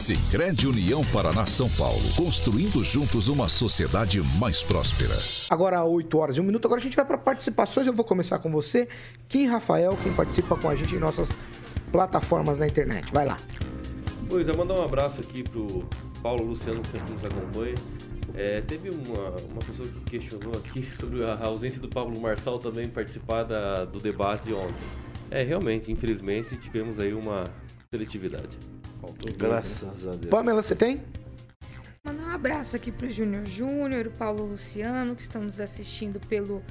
Sicredi União Paraná São Paulo, construindo juntos uma sociedade mais próspera. Agora 8 horas e um minuto, agora a gente vai para participações. Eu vou começar com você, Kim Rafael, quem participa com a gente em nossas plataformas na internet. Vai lá. Pois é, mandar um abraço aqui pro Paulo Luciano, que sempre nos acompanha. É, teve uma, uma pessoa que questionou aqui [laughs] sobre a ausência do Pablo Marçal também participar da, do debate ontem. É, realmente, infelizmente, tivemos aí uma seletividade. Graças a Deus. Pamela, você tem? Mandar um abraço aqui pro Júnior Júnior, o Paulo Luciano, que estão nos assistindo pelo,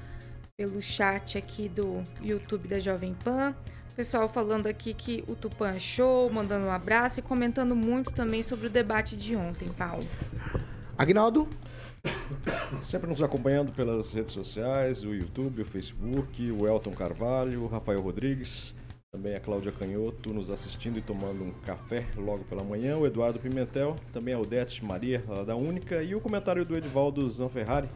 pelo chat aqui do YouTube da Jovem Pan. Pessoal falando aqui que o Tupã é show, mandando um abraço e comentando muito também sobre o debate de ontem, Paulo. Agnaldo? Sempre nos acompanhando pelas redes sociais, o YouTube, o Facebook, o Elton Carvalho, o Rafael Rodrigues, também a Cláudia Canhoto nos assistindo e tomando um café logo pela manhã, o Eduardo Pimentel, também a Odete Maria, da Única, e o comentário do Edivaldo Zanferrari,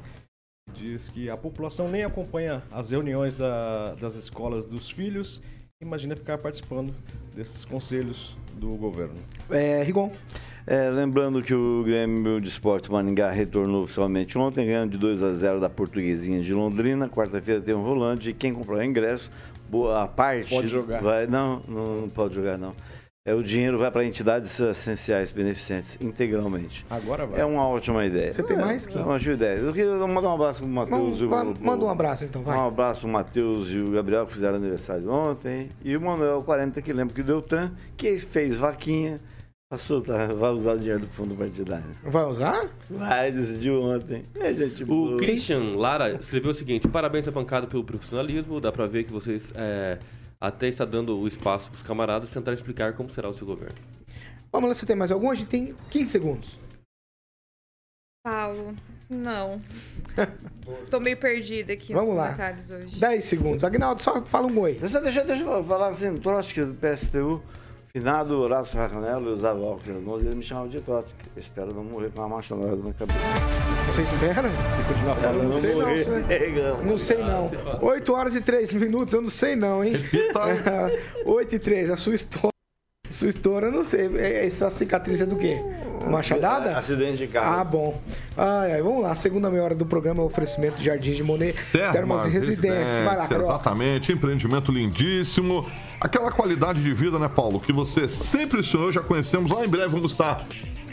diz que a população nem acompanha as reuniões da, das escolas dos filhos imagina ficar participando desses conselhos do governo. É, Rigon. É, lembrando que o Grêmio de Esporte Maningá retornou oficialmente ontem, ganhando de 2 a 0 da Portuguesinha de Londrina. Quarta-feira tem um volante e quem comprar ingresso, boa parte. Pode jogar. Vai, não, não, não pode jogar, não. É, o dinheiro vai para entidades essenciais beneficentes integralmente. Agora vai. É uma ótima ideia. Você tem mais que? É uma ótima ideia. Eu queria mandar um abraço pro Matheus. Manda, manda um abraço então, vai. Um abraço pro Matheus e o Gabriel que fizeram aniversário ontem. E o Manuel 40 que lembra que o Deltan, que fez vaquinha. Passou, tá? Vai usar o dinheiro do fundo partidário. Vai usar? Vai, decidiu ontem. É, gente, o boa. Christian Lara escreveu o seguinte: parabéns à bancada pelo profissionalismo. Dá para ver que vocês. É até está dando o espaço para os camaradas tentar explicar como será o seu governo. Vamos lá, você tem mais algum? A gente tem 15 segundos. Paulo, não. [laughs] Tô meio perdida aqui Vamos nos lá. comentários hoje. 10 segundos. Agnaldo, só fala um oi. Deixa, deixa, deixa eu falar assim, Trotsky do PSTU, finado Horácio Racanello, eu usava óculos, ele me chamava de Trotsky. Espero não morrer com uma machadada na cabeça. Você espera? Se continuar falando, não, não sei não. morrer. Não, não sei não. 8 horas e 3 minutos, eu não sei não, hein? 8 [laughs] e 3, a sua história. Sua história, eu não sei. É- Essa cicatriz é do quê? Machadada? Acidente de carro. Ah, bom. Ai, ai, vamos lá. Segunda meia hora do programa é o oferecimento de Jardim de Monet. Termas Residência. Vai lá, Carol. Exatamente, empreendimento lindíssimo. Aquela qualidade de vida, né, Paulo, que você sempre sonhou, já conhecemos. Lá em breve vamos estar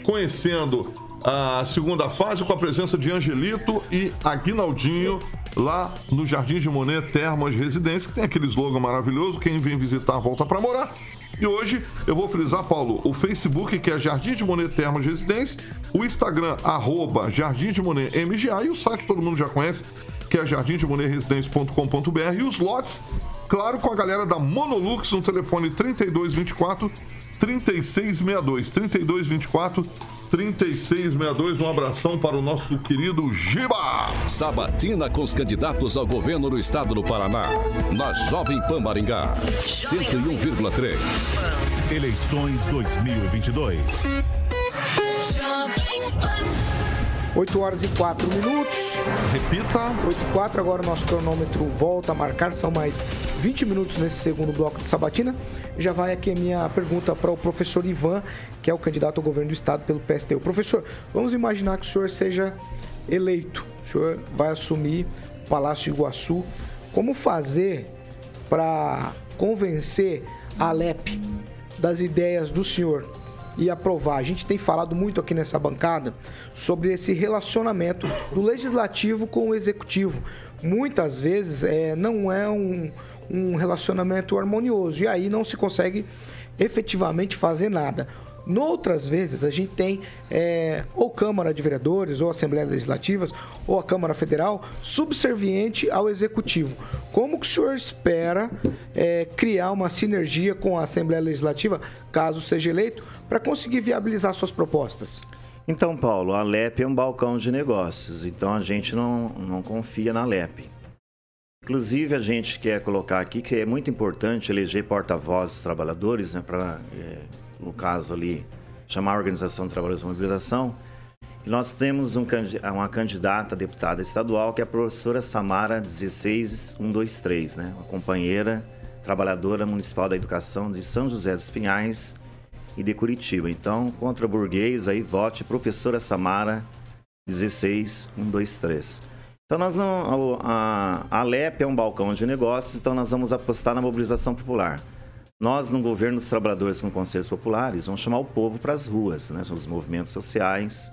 conhecendo a segunda fase com a presença de Angelito e Aguinaldinho lá no Jardim de Monet Termas Residência, que tem aquele slogan maravilhoso, quem vem visitar volta para morar. E hoje eu vou frisar, Paulo, o Facebook, que é Jardim de Monet Termas Residência, o Instagram, arroba Jardim de Monet MGA, e o site todo mundo já conhece, que é jardimdemonerresidência.com.br, e os lotes, claro, com a galera da Monolux no telefone 3224 3662. 3224 3662. Um abração para o nosso querido Giba. Sabatina com os candidatos ao governo do estado do Paraná. Na Jovem Pan Maringá. 101,3. Eleições 2022. 8 horas e 4 minutos. Repita. 8 e 4, agora o nosso cronômetro volta a marcar. São mais 20 minutos nesse segundo bloco de sabatina. Já vai aqui a minha pergunta para o professor Ivan, que é o candidato ao governo do estado pelo PSTU. Professor, vamos imaginar que o senhor seja eleito. O senhor vai assumir o Palácio Iguaçu. Como fazer para convencer a Alep das ideias do senhor e aprovar. A gente tem falado muito aqui nessa bancada sobre esse relacionamento do legislativo com o executivo. Muitas vezes é, não é um, um relacionamento harmonioso e aí não se consegue efetivamente fazer nada. Noutras vezes, a gente tem é, ou Câmara de Vereadores, ou Assembleia Legislativas, ou a Câmara Federal subserviente ao Executivo. Como que o senhor espera é, criar uma sinergia com a Assembleia Legislativa, caso seja eleito, para conseguir viabilizar suas propostas? Então, Paulo, a LEP é um balcão de negócios, então a gente não, não confia na LEP. Inclusive, a gente quer colocar aqui que é muito importante eleger porta-vozes trabalhadores, né, para, é, no caso ali, chamar a Organização de Trabalhadores de Mobilização. E nós temos um, uma candidata a deputada estadual, que é a professora Samara 16123, né, uma companheira trabalhadora municipal da educação de São José dos Pinhais e de Curitiba. Então, contra burguês, aí vote professora Samara 16123. Então nós não. A, a Alep é um balcão de negócios, então nós vamos apostar na mobilização popular. Nós, no governo dos trabalhadores com conselhos populares, vamos chamar o povo para as ruas, né? Os movimentos sociais,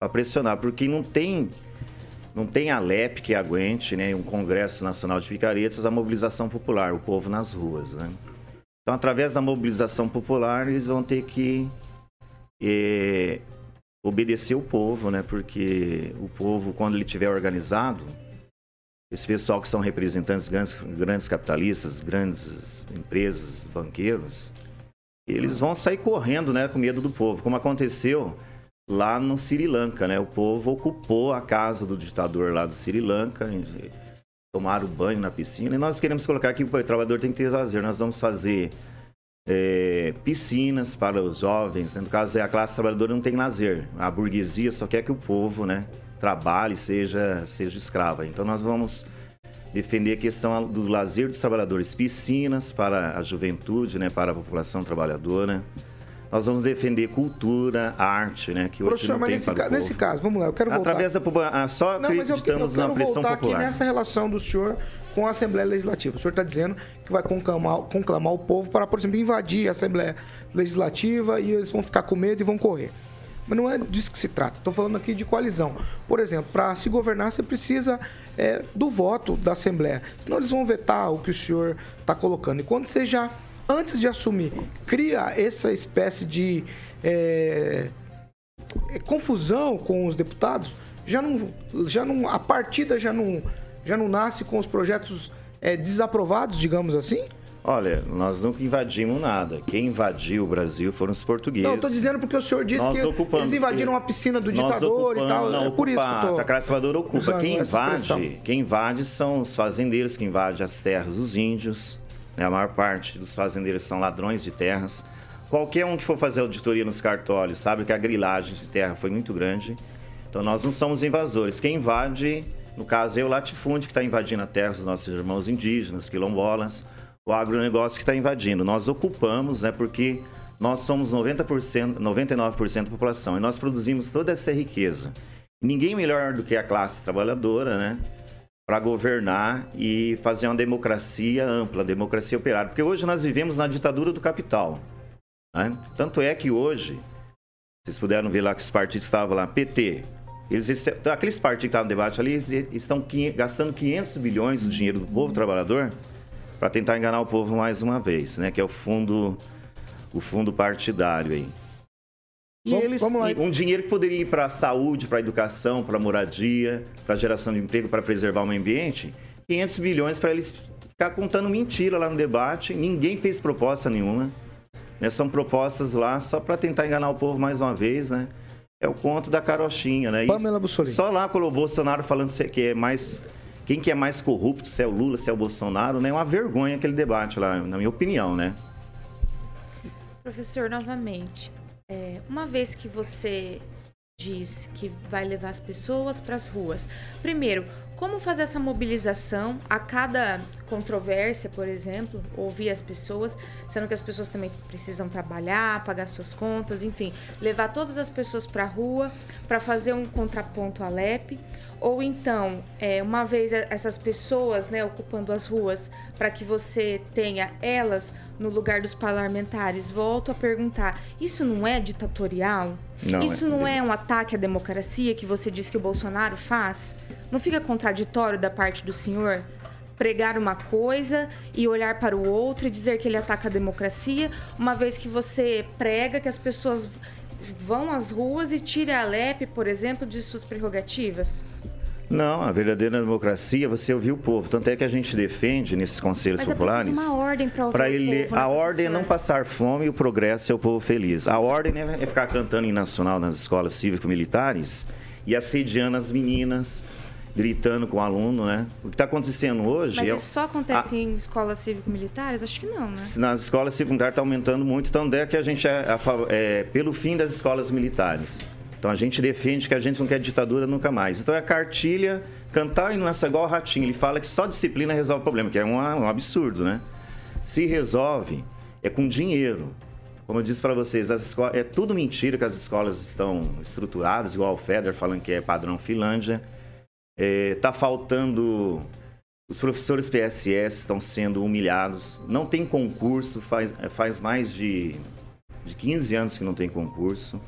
para pressionar, porque não tem. Não tem Alep que aguente, né? Um Congresso Nacional de Picaretas, a mobilização popular, o povo nas ruas, né? Então, através da mobilização popular, eles vão ter que eh, obedecer o povo, né? Porque o povo, quando ele estiver organizado, esse pessoal que são representantes grandes, grandes capitalistas, grandes empresas, banqueiros, eles vão sair correndo, né, com medo do povo, como aconteceu lá no Sri Lanka, né? O povo ocupou a casa do ditador lá do Sri Lanka, tomaram banho na piscina. E nós queremos colocar aqui que o trabalhador tem que ter lazer. Nós vamos fazer é, piscinas para os jovens. né? No caso, é a classe trabalhadora não tem lazer. A burguesia só quer que o povo, né, trabalhe, seja, seja escrava. Então, nós vamos defender a questão do lazer dos trabalhadores, piscinas para a juventude, né, para a população trabalhadora. Nós vamos defender cultura, arte, né, que hoje Professor, não mas tem nesse, para o ca- nesse caso, vamos lá, eu quero voltar. Através da ah, só Não, mas eu, eu acreditamos na pressão popular. aqui nessa relação do senhor com a Assembleia Legislativa. O senhor está dizendo que vai conclamar, conclamar o povo para, por exemplo, invadir a Assembleia Legislativa e eles vão ficar com medo e vão correr. Mas não é disso que se trata. Estou falando aqui de coalizão. Por exemplo, para se governar, você precisa é, do voto da Assembleia. Senão eles vão vetar o que o senhor está colocando. E quando você já, antes de assumir, cria essa espécie de é, é, confusão com os deputados, já não, já não, a partida já não, já não nasce com os projetos é, desaprovados, digamos assim? Olha, nós nunca invadimos nada. Quem invadiu o Brasil foram os portugueses. Não, eu tô dizendo porque o senhor disse Nós que eles invadiram a piscina do ditador e tal. Não, é por isso que eu tô... A classe trabalhadora ocupa. Quem invade, quem invade são os fazendeiros, que invadem as terras dos índios. né? A maior parte dos fazendeiros são ladrões de terras. Qualquer um que for fazer auditoria nos cartórios sabe que a grilagem de terra foi muito grande. Então nós não somos invasores. Quem invade, no caso é o latifúndio que está invadindo a terra dos nossos irmãos indígenas, quilombolas, o agronegócio que está invadindo. Nós ocupamos, né, porque Nós somos 90%, 99% da população e nós produzimos toda essa riqueza. Ninguém melhor do que a classe trabalhadora, né? Para governar e fazer uma democracia ampla, democracia operária. Porque hoje nós vivemos na ditadura do capital. Né? Tanto é que hoje, vocês puderam ver lá que os partidos estavam lá, PT, eles, aqueles partidos que estavam no debate ali, eles estão gastando 500 bilhões do dinheiro do povo trabalhador para tentar enganar o povo mais uma vez, né? Que é o fundo o fundo partidário aí. E vamos, eles, vamos um dinheiro que poderia ir para a saúde, para a educação, para a moradia, para a geração de emprego, para preservar o meio ambiente, 500 bilhões para eles ficar contando mentira lá no debate. Ninguém fez proposta nenhuma. Né? São propostas lá só para tentar enganar o povo mais uma vez, né? É o conto da carochinha, né? Pamela Bussolini. Só lá com o Bolsonaro falando que é mais quem que é mais corrupto, se é o Lula, se é o Bolsonaro, né? É uma vergonha aquele debate lá, na minha opinião, né? Professor, novamente, é, uma vez que você diz que vai levar as pessoas para as ruas, primeiro, como fazer essa mobilização? A cada controvérsia, por exemplo, ouvir as pessoas, sendo que as pessoas também precisam trabalhar, pagar suas contas, enfim, levar todas as pessoas para a rua para fazer um contraponto à LEP, ou então, é, uma vez essas pessoas né, ocupando as ruas, para que você tenha elas no lugar dos parlamentares, volto a perguntar: isso não é ditatorial? Não, isso é não é um ataque à democracia que você diz que o Bolsonaro faz? Não fica contraditório da parte do senhor pregar uma coisa e olhar para o outro e dizer que ele ataca a democracia, uma vez que você prega que as pessoas vão às ruas e tire a LEP, por exemplo, de suas prerrogativas? Não, a verdadeira democracia você ouvir o povo. Tanto é que a gente defende nesses conselhos Mas é populares. Mas uma ordem para ele. Povo, né, a ordem é não passar fome e o progresso é o povo feliz. A ordem é ficar cantando em nacional nas escolas cívico-militares e assediando as meninas, gritando com o aluno, né? O que está acontecendo hoje... Mas é... isso só acontece a... em escolas cívico-militares? Acho que não, né? Nas escolas cívico-militares está aumentando muito, então é que a gente é, é, pelo fim das escolas militares. Então a gente defende que a gente não quer ditadura nunca mais. Então é a cartilha, cantar e nessa igual o ratinho. Ele fala que só disciplina resolve o problema, que é um, um absurdo, né? Se resolve, é com dinheiro. Como eu disse para vocês, as escolas, é tudo mentira que as escolas estão estruturadas, igual o Feder falando que é padrão Finlândia. É, faltando. Os professores PSS estão sendo humilhados. Não tem concurso, faz, faz mais de, de 15 anos que não tem concurso.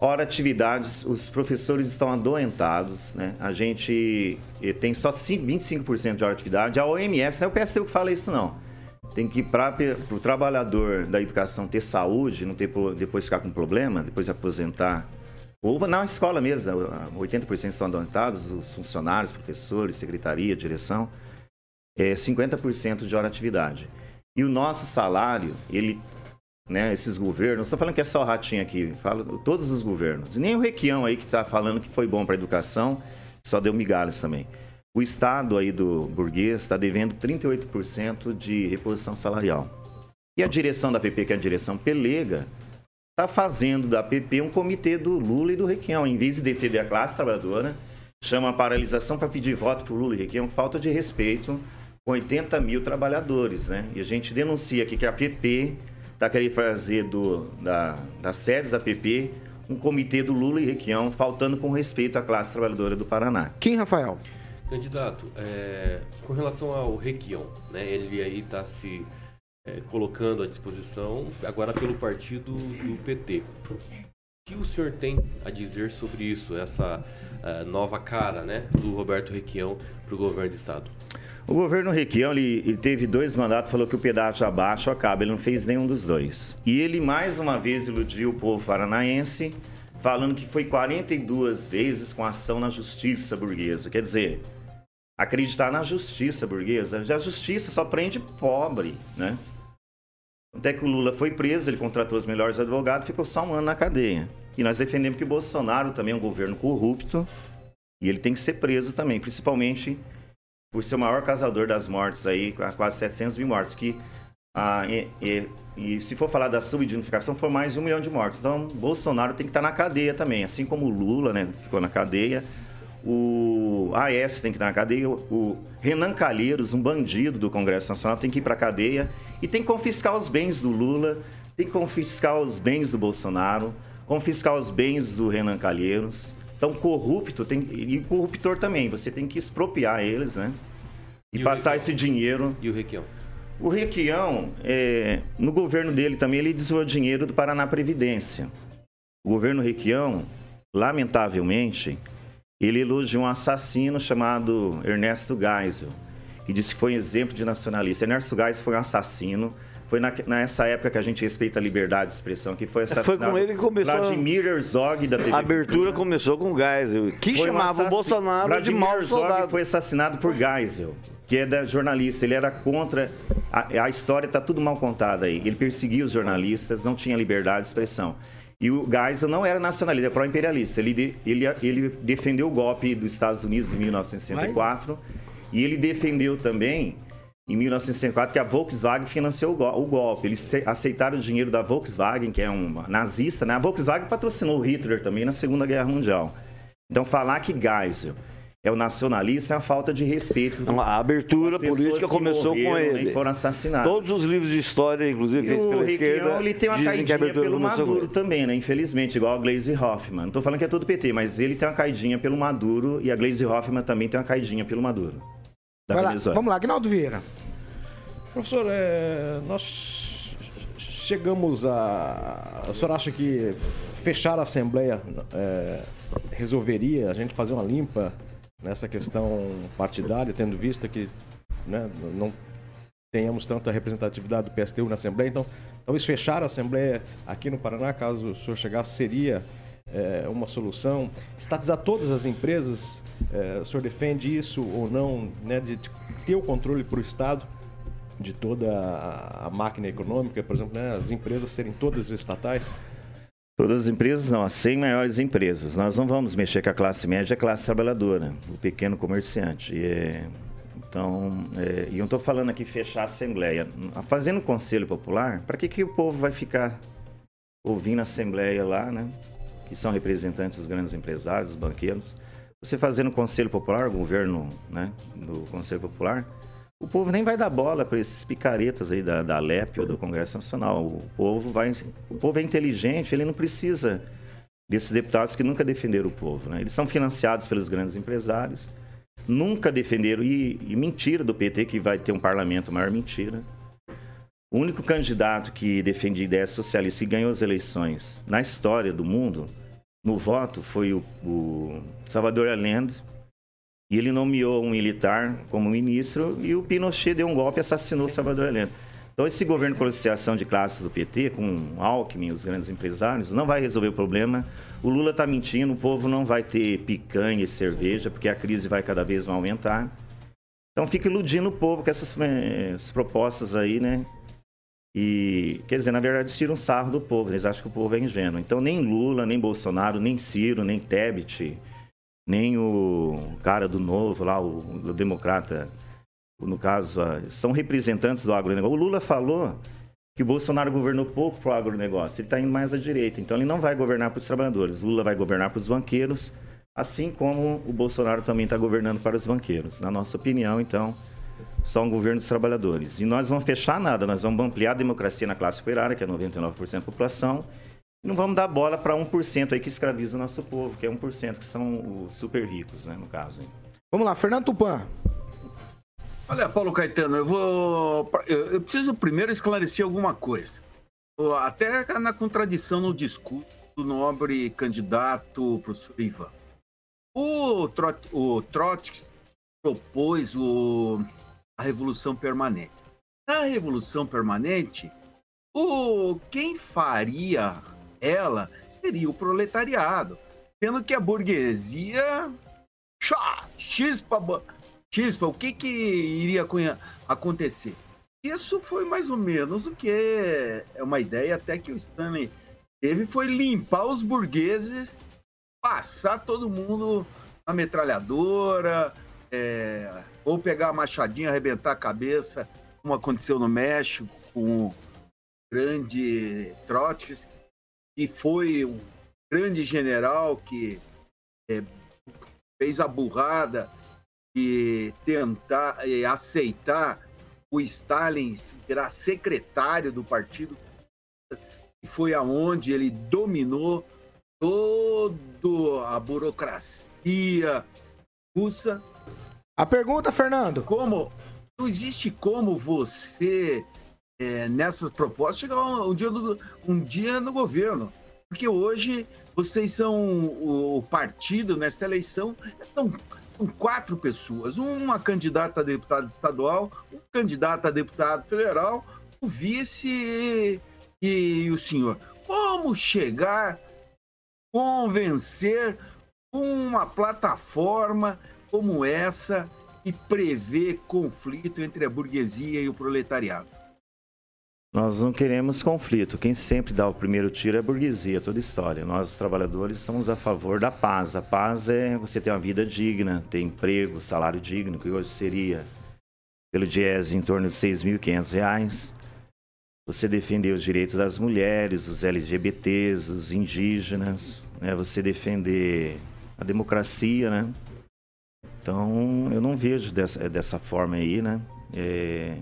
Hora atividades, os professores estão adoentados, né? A gente eh, tem só 25% de hora atividade. A OMS, não é o PSU que fala isso, não. Tem que, para o trabalhador da educação ter saúde, não ter depois ficar com problema, depois de aposentar ou na escola mesmo, 80% estão adoentados, os funcionários, professores, secretaria, direção, é 50% de hora atividade. E o nosso salário, ele, né, esses governos, estou falando que é só o Ratinho aqui, falo todos os governos. Nem o Requião aí que está falando que foi bom para a educação, só deu migalhas também. O Estado aí do burguês está devendo 38% de reposição salarial. E a direção da PP, que é a direção pelega, está fazendo da PP um comitê do Lula e do Requião. Em vez de defender a classe trabalhadora, chama a paralisação para pedir voto para o Lula e Requião, falta de respeito com 80 mil trabalhadores. Né? E a gente denuncia aqui que a PP está querendo fazer do, da, das sedes da PP um comitê do Lula e Requião, faltando com respeito à classe trabalhadora do Paraná. Quem, Rafael? Candidato, é, com relação ao Requião, né, ele aí está se é, colocando à disposição agora pelo partido do PT. O que o senhor tem a dizer sobre isso, essa uh, nova cara né, do Roberto Requião para o governo do Estado? O governo Requião ele, ele, teve dois mandatos, falou que o pedágio abaixo acaba. Ele não fez nenhum dos dois. E ele mais uma vez iludiu o povo paranaense, falando que foi 42 vezes com ação na justiça burguesa. Quer dizer, acreditar na justiça burguesa. A justiça só prende pobre, né? Até que o Lula foi preso, ele contratou os melhores advogados, ficou só um ano na cadeia. E nós defendemos que o Bolsonaro também é um governo corrupto e ele tem que ser preso também, principalmente por ser o maior causador das mortes aí, quase 700 mil mortes, que ah, e, e, e, se for falar da subidentificação, foi mais de um milhão de mortes. Então, Bolsonaro tem que estar na cadeia também, assim como o Lula, né, ficou na cadeia o AS tem que ir na cadeia, o Renan Calheiros, um bandido do Congresso Nacional, tem que ir para a cadeia e tem que confiscar os bens do Lula, tem que confiscar os bens do Bolsonaro, confiscar os bens do Renan Calheiros. Então, corrupto tem, e corruptor também, você tem que expropriar eles, né? E, E passar esse dinheiro. E o Requião? O Requião, é, no governo dele também, ele desviou dinheiro do Paraná Previdência. O governo Requião, lamentavelmente, ele elogiou um assassino chamado Ernesto Geisel, que disse que foi um exemplo de nacionalista. Ernesto Geisel foi um assassino. Foi na- nessa época que a gente respeita a liberdade de expressão, que foi assassinado com ele que começou a- Vladimir Herzog da TV A abertura começou com Geisel, que foi um chamava o. Bolsonaro de Vladimir mau Herzog soldado. foi assassinado por Geisel, que é da jornalista. Ele era contra. A, a história está tudo mal contada aí. Ele perseguia os jornalistas, não tinha liberdade de expressão. E o Geisel não era nacionalista, é pró-imperialista. Ele, de- ele, ele defendeu o golpe dos Estados Unidos em 1964 e ele defendeu também, em 1964, que a Volkswagen financiou o gol- o golpe. Eles aceitaram o dinheiro da Volkswagen, que é uma nazista, né? A Volkswagen patrocinou o Hitler também na Segunda Guerra Mundial. Então, falar que Geisel é o nacionalista é uma falta de respeito. A abertura política que começou com morreram, ele. E foram assassinados. Todos os livros de história, inclusive feitos o pela Requião, esquerda, ele tem uma a caidinha pelo Maduro também, né? Infelizmente, igual a Glaze Hoffman. Não tô falando que é tudo PT, mas ele tem uma caidinha pelo Maduro e a Glaze Hoffman também tem uma caidinha pelo Maduro. Da Vai lá, Venezuela. vamos lá, Agnaldo Vieira. Professor, é, nós chegamos a. O senhor acha que fechar a Assembleia é, resolveria a gente fazer uma limpa nessa questão partidária, tendo visto que né, não tenhamos tanta representatividade do PSTU na Assembleia? Então, talvez fechar a Assembleia aqui no Paraná, caso o senhor chegasse, seria é, uma solução? Estatizar todas as empresas, é, o senhor defende isso ou não, né, de ter o controle para o Estado? de toda a máquina econômica, por exemplo, né, as empresas serem todas estatais? Todas as empresas não, as 100 maiores empresas. Nós não vamos mexer com a classe média a classe trabalhadora, o pequeno comerciante. E, então, é, e eu estou falando aqui fechar a Assembleia. Fazendo Conselho Popular, para que, que o povo vai ficar ouvindo a Assembleia lá, né? Que são representantes dos grandes empresários, dos banqueiros. Você fazendo Conselho Popular, governo né, do Conselho Popular, o povo nem vai dar bola para esses picaretas aí da, da Alep ou do Congresso Nacional. O povo vai, o povo é inteligente, ele não precisa desses deputados que nunca defenderam o povo. Né? Eles são financiados pelos grandes empresários, nunca defenderam e, e mentira do PT que vai ter um parlamento, maior mentira. O único candidato que defendia ideias socialistas e ganhou as eleições na história do mundo, no voto, foi o, o Salvador Allende, e ele nomeou um militar como ministro e o Pinochet deu um golpe e assassinou Salvador Allende. Então, esse governo de conciliação de classes do PT, com Alckmin os grandes empresários, não vai resolver o problema. O Lula está mentindo, o povo não vai ter picanha e cerveja, porque a crise vai cada vez mais aumentar. Então, fica iludindo o povo com essas, eh, essas propostas aí, né? E, quer dizer, na verdade, tiram sarro do povo, eles acham que o povo é ingênuo. Então, nem Lula, nem Bolsonaro, nem Ciro, nem Tebet, nem o cara do Novo lá, o, o democrata, no caso, são representantes do agronegócio. O Lula falou que o Bolsonaro governou pouco para o agronegócio, ele está indo mais à direita, então ele não vai governar para os trabalhadores, Lula vai governar para os banqueiros, assim como o Bolsonaro também está governando para os banqueiros. Na nossa opinião, então, só um governo dos trabalhadores. E nós vamos fechar nada, nós vamos ampliar a democracia na classe operária, que é 99% da população, e não vamos dar bola para 1% aí que escraviza o nosso povo, que é 1%, que são os super ricos, né, no caso. Vamos lá, Fernando Tupan. Olha, Paulo Caetano, eu vou. Eu preciso primeiro esclarecer alguma coisa. Até na contradição no discurso do nobre candidato professor Ivan. O, Trot, o Trotsky propôs o, a Revolução Permanente. Na Revolução Permanente, o, quem faria ela seria o proletariado, sendo que a burguesia chá, chispa, chispa, o que que iria acontecer? Isso foi mais ou menos o que é uma ideia até que o Stanley teve, foi limpar os burgueses, passar todo mundo na metralhadora, é, ou pegar a machadinha, arrebentar a cabeça, como aconteceu no México com o grande Trotsky, que foi um grande general que é, fez a burrada de tentar e aceitar o Stalin virar secretário do partido que foi aonde ele dominou toda a burocracia russa. A pergunta, Fernando. Como não existe como você é, nessas propostas chegar um, um dia no, um dia no governo, porque hoje vocês são o, partido nessa eleição são, são quatro pessoas, uma candidata a deputado estadual, um candidato a deputado federal, o vice e, e o senhor. Como chegar convencer uma plataforma como essa que prevê conflito entre a burguesia e o proletariado? Nós não queremos conflito. Quem sempre dá o primeiro tiro é a burguesia, toda história. Nós, trabalhadores, somos a favor da paz. A paz é você ter uma vida digna, ter emprego, salário digno, que hoje seria, pelo Diese, em torno de R$ 6.500. Você defender os direitos das mulheres, os LGBTs, os indígenas, né? você defender a democracia, né? Então, eu não vejo dessa, dessa forma aí, né? É...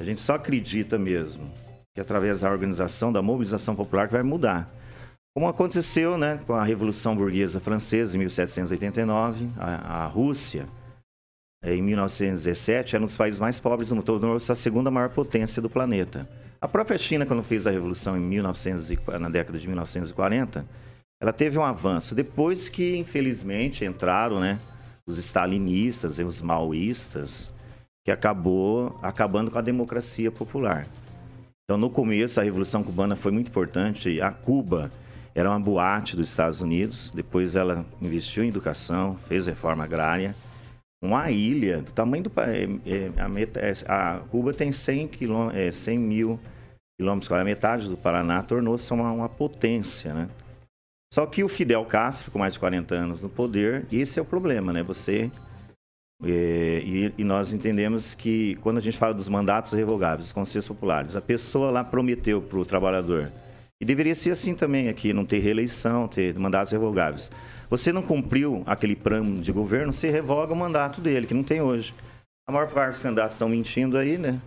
A gente só acredita mesmo que através da organização, da mobilização popular, que vai mudar. Como aconteceu né, com a Revolução Burguesa Francesa em 1789, a, a Rússia, eh, em 1917, era um dos países mais pobres do mundo, tornou-se a segunda maior potência do planeta. A própria China, quando fez a Revolução em 1900, na década de 1940, ela teve um avanço. Depois que, infelizmente, entraram né, os stalinistas e os maoístas, que acabou acabando com a democracia popular. Então, no começo, a Revolução Cubana foi muito importante. A Cuba era uma boate dos Estados Unidos, depois ela investiu em educação, fez reforma agrária. Uma ilha do tamanho do país. É, a, a, Cuba tem 100, quilô, é, 100 mil quilômetros, a metade do Paraná, tornou-se uma, uma potência, né? Só que o Fidel Castro ficou mais de 40 anos no poder, e esse é o problema, né? Você é, e, e, nós entendemos que quando a gente fala dos mandatos revogáveis, dos conselhos populares, a pessoa lá prometeu para o trabalhador, e deveria ser assim também aqui, não ter reeleição, ter mandatos revogáveis. Você não cumpriu aquele plano de governo, você revoga o mandato dele, que não tem hoje. A maior parte dos candidatos estão mentindo aí, né?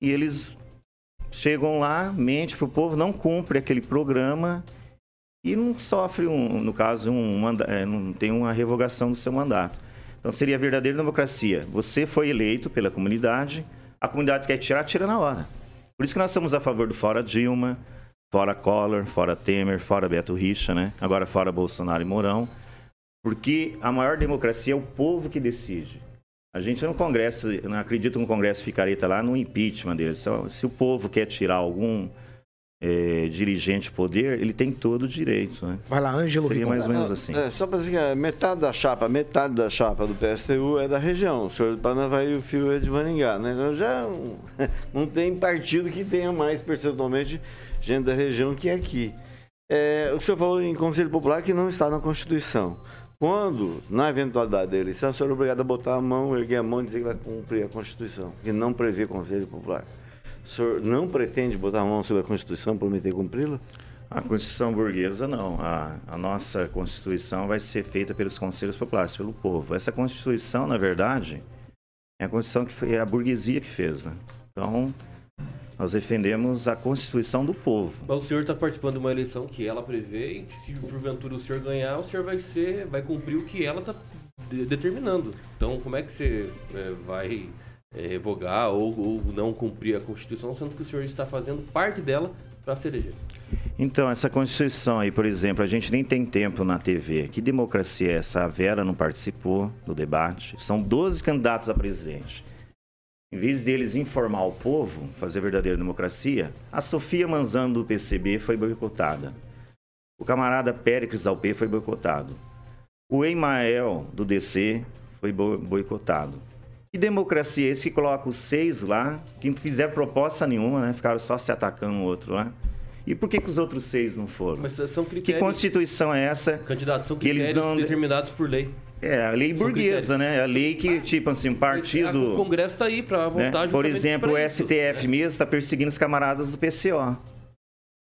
E eles chegam lá, mente para o povo, não cumpre aquele programa e não sofre, um, no caso, um, é, não tem uma revogação do seu mandato. Então seria a verdadeira democracia. Você foi eleito pela comunidade, a comunidade quer tirar, tira na hora. Por isso que nós somos a favor do fora Dilma, fora Collor, fora Temer, fora Beto Richa, né? Agora fora Bolsonaro e Mourão. Porque a maior democracia é o povo que decide. A gente no Congresso, não acredita no Congresso picareta lá no impeachment deles. Se o povo quer tirar algum é, dirigente poder, ele tem todo o direito. Né? Vai lá, Ângelo Seria mais ou menos assim. É, só para dizer que metade da chapa, metade da chapa do PSTU é da região. O senhor do Paranavaí e o Fio é de Maringá. Né? Então já [laughs] não tem partido que tenha mais percentualmente gente da região que aqui. É, o senhor falou em Conselho Popular que não está na Constituição. Quando, na eventualidade da eleição, o senhor é obrigado a botar a mão, erguer a mão e dizer que vai cumprir a Constituição, que não prevê Conselho Popular. O senhor não pretende botar a mão sobre a Constituição e prometer cumpri-la? A Constituição burguesa não. A, a, nossa Constituição vai ser feita pelos conselhos populares, pelo povo. Essa Constituição, na verdade, é a Constituição que foi a burguesia que fez. Né? Então, nós defendemos a Constituição do povo. Mas o senhor está participando de uma eleição que ela prevê e que se porventura o senhor ganhar, o senhor vai ser, vai cumprir o que ela está de, determinando. Então, como é que você é, vai é, revogar ou, ou, não cumprir a Constituição, sendo que o senhor está fazendo parte dela para se eleger. Então, essa Constituição aí, por exemplo, a gente nem tem tempo na TV. Que democracia é essa? A Vera não participou do debate. São 12 candidatos a presidente. Em vez deles informar o povo, fazer verdadeira democracia, a Sofia Manzano do PCB foi boicotada. O camarada Péricles Alp foi boicotado. O Emael do DC foi boicotado. Que democracia é esse que coloca os seis lá, que não fizeram proposta nenhuma, né? Ficaram só se atacando o outro lá. E por que, que os outros seis não foram? Mas são critérios... Que constituição é essa? Candidatos, são critérios que eles não... determinados por lei. É, a lei burguesa, né? A lei que, tipo assim, um partido... O Congresso está aí para votar né? Por exemplo, o STF mesmo está perseguindo os camaradas do PCO.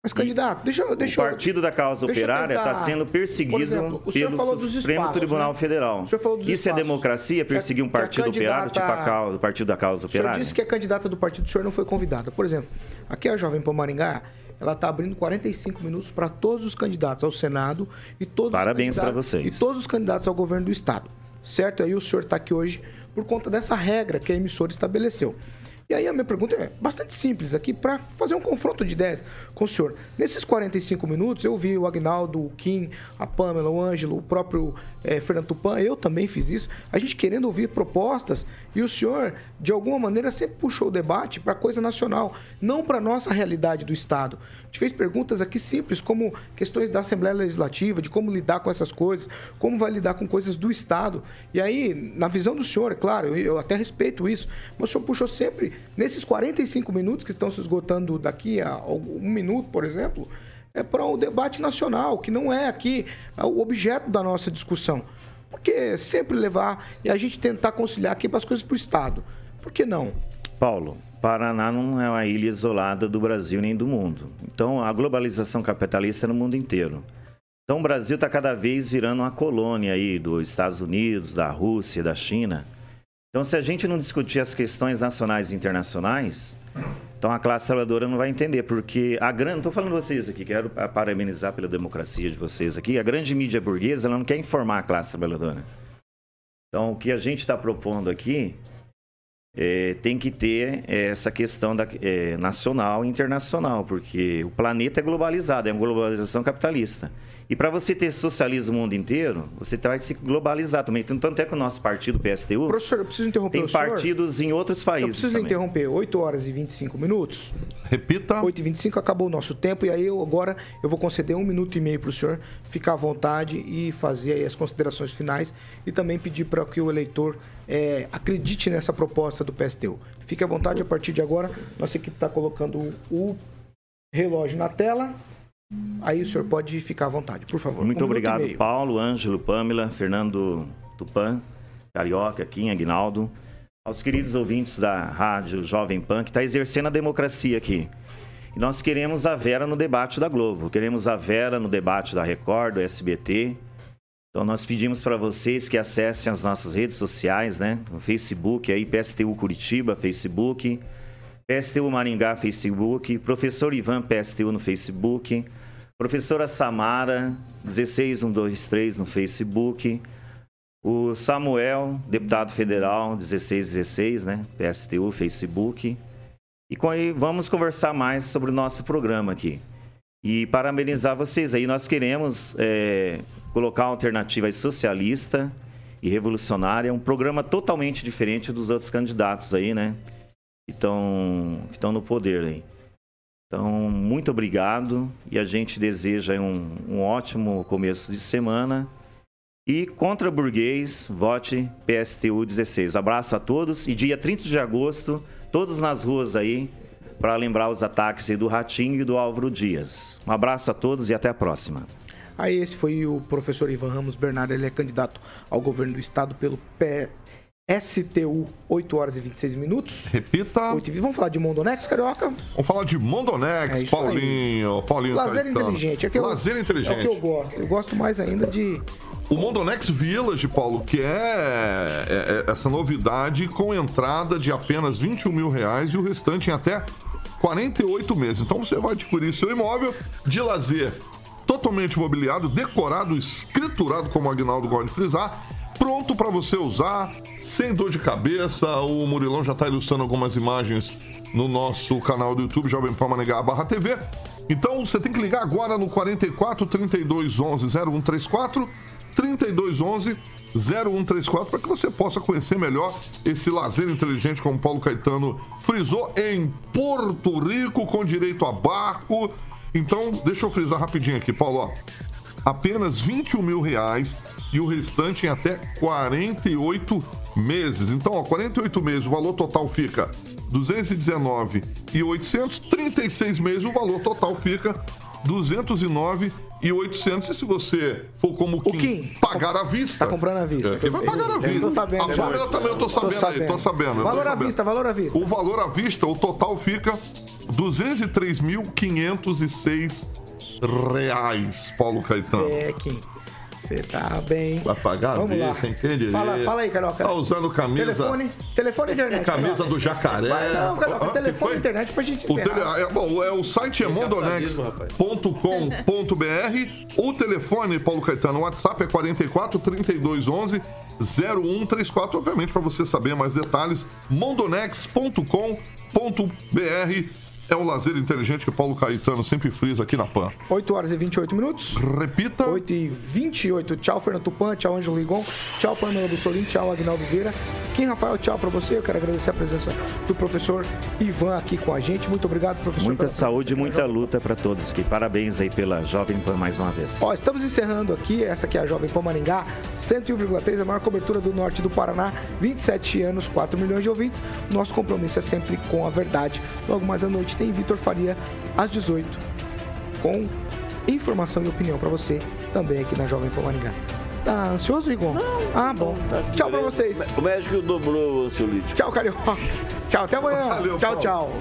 Mas, candidato, deixa, deixa O Partido da Causa Operária está sendo perseguido exemplo, pelo Supremo espaços, Tribunal né? Federal. Isso espaços. é democracia, perseguir um partido operário, tipo a causa, o Partido da Causa Operária? O senhor disse que a candidata do partido do senhor não foi convidada. Por exemplo, aqui é a Jovem Pan Maringá, ela está abrindo 45 minutos para todos os candidatos ao Senado e todos Parabéns candidatos- vocês. E todos os candidatos ao governo do estado. Certo? Aí o senhor está aqui hoje por conta dessa regra que a emissora estabeleceu. E aí a minha pergunta é bastante simples aqui para fazer um confronto de ideias com o senhor. Nesses 45 minutos eu vi o Agnaldo, o Kim, a Pamela, o Ângelo, o próprio eh, Fernando Tupan, eu também fiz isso. A gente querendo ouvir propostas e o senhor, de alguma maneira, sempre puxou o debate para coisa nacional, não para nossa realidade do Estado. A gente fez perguntas aqui simples, como questões da Assembleia Legislativa, de como lidar com essas coisas, como vai lidar com coisas do Estado. E aí, na visão do senhor, é claro, eu até respeito isso, mas o senhor puxou sempre, nesses 45 minutos que estão se esgotando daqui a um minuto, por exemplo, é para o debate nacional, que não é aqui ah, o objeto da nossa discussão. Por que sempre levar e a gente tentar conciliar aqui para as coisas para o Estado? Por que não? Paulo, Paraná não é uma ilha isolada do Brasil nem do mundo. Então, a globalização capitalista é no mundo inteiro. Então, o Brasil está cada vez virando uma colônia aí dos Estados Unidos, da Rússia, da China. Então, se a gente não discutir as questões nacionais e internacionais, então a classe trabalhadora não vai entender, porque a grande, estou falando vocês aqui, quero parabenizar pela democracia de vocês aqui. A grande mídia burguesa, ela não quer informar a classe trabalhadora. Então, o que a gente está propondo aqui é, tem que ter é, essa questão da, é, nacional e internacional, porque o planeta é globalizado, é uma globalização capitalista. E para você ter socialismo no mundo inteiro, você vai se globalizar também. Então, Tanto é que o nosso partido, o PSTU, Professor, eu preciso interromper tem o senhor. partidos em outros Eu países preciso também. interromper. 8 horas e 25 minutos. Repita. 8 e 25 acabou o nosso tempo e aí eu agora eu vou conceder um minuto e meio para o senhor ficar à vontade e fazer aí as considerações finais e também pedir para que o eleitor é, acredite nessa proposta do PSTU. Fique à vontade a partir de agora. Nossa equipe está colocando o relógio na tela. Aí o senhor pode ficar à vontade, por favor. Muito Um obrigado. Paulo, Ângelo, Pamela, Fernando Tupan, Carioca, Kim, Aguinaldo, aos queridos ouvintes da Rádio Jovem Pan, que está exercendo a democracia aqui. E nós queremos a Vera no debate da Globo, queremos a Vera no debate da Record, do SBT. Então nós pedimos para vocês que acessem as nossas redes sociais, né? Facebook, aí PSTU Curitiba, Facebook, PSTU Maringá, Facebook, Professor Ivan PSTU no Facebook, Professora Samara, 16123 no Facebook, o Samuel, deputado federal, 1616, né? PSTU, Facebook. E com aí vamos conversar mais sobre o nosso programa aqui. E parabenizar vocês aí. Nós queremos é, colocar uma alternativa socialista e revolucionária, um programa totalmente diferente dos outros candidatos aí, né? Que estão no poder aí. Então, muito obrigado e a gente deseja um, um ótimo começo de semana. E contra burguês, vote PSTU 16. Abraço a todos e dia 30 de agosto, todos nas ruas aí, para lembrar os ataques do Ratinho e do Álvaro Dias. Um abraço a todos e até a próxima. Aí esse foi o professor Ivan Ramos Bernardo, ele é candidato ao governo do estado pelo PSTU, 8 horas e 26 minutos. Repita. 8 e 20. Vamos falar de Mondonex, Carioca? Vamos falar de Mondonex, É isso aí. Paulinho. Paulinho Lazer Caetano. inteligente. É que eu- Lazer inteligente. É o que eu gosto. Eu gosto mais ainda de... O Mondonex Village, Paulo, que é, é- é essa novidade com entrada de apenas 21 mil reais e o restante em até 48 meses. Então você vai adquirir seu imóvel de lazer totalmente mobiliado, decorado, escriturado, como o Agnaldo gosta de frisar, pronto para você usar, sem dor de cabeça. O Murilão já está ilustrando algumas imagens no nosso canal do YouTube, Jovem Pan Maringá barra TV. Então você tem que ligar agora no 44 32 11 0134 3211 0134 para que você possa conhecer melhor esse lazer inteligente, como Paulo Caetano frisou, em Porto Rico, com direito a barco. Então, deixa eu frisar rapidinho aqui, Paulo. Ó. Apenas 21 mil reais e o restante em até 48 meses. Então, ó, 48 meses, o valor total fica 219 e 800, 36 meses, o valor total fica 209 e 800. E se você for como o Kim, pagar à vista. Tá comprando à vista. É, quem vai pagar à Eu vista? tô sabendo, a já. Pamela também, eu tô sabendo, aí, tô sabendo. eu tô Valor à sabendo. vista, valor à vista. O valor à vista, o total fica 203.506 reais, Paulo Caetano. É, Kim. Você tá bem. Vai pagar Vamos a bicha, entende? Fala, fala aí, Carioca. Tá usando camisa. Telefone, telefone e internet. Camisa Carioca. do jacaré. Vai, não, Carioca, Ah, telefone e foi? internet pra gente O, tele- é, bom, é, o site é mondonex.com.br. O telefone, Paulo Caetano, o WhatsApp é 44 32 11 0134. Obviamente, para você saber mais detalhes, mondonex.com.br. É o lazer inteligente que Paulo Caetano sempre frisa aqui na PAN. 8 horas e 28 minutos. Repita. 8 e 28. Tchau, Fernando Tupan. Tchau, Ângelo Ligon. Tchau, Pamela Bussolini. Tchau, Agnaldo Vieira. Kim Rafael, tchau pra você. Eu quero agradecer a presença do professor Ivan aqui com a gente. Muito obrigado, professor. Muita saúde e muita luta para todos aqui. Parabéns aí pela Jovem Pan mais uma vez. Ó, estamos encerrando aqui, essa aqui é a Jovem Pan Maringá, 101,3, a maior cobertura do norte do Paraná, 27 anos, 4 milhões de ouvintes. Nosso compromisso é sempre com a verdade. Logo mais à noite tem Vitor Faria, às 18, com informação e opinião para você, também aqui na Jovem Pan Maringá. Tá ansioso, Igor? Não. Ah, bom. Tchau pra vocês. O médico dobrou o ansiolítico. Tchau, Carioca. [laughs] Tchau, até amanhã. Valeu, tchau, Paulo. tchau.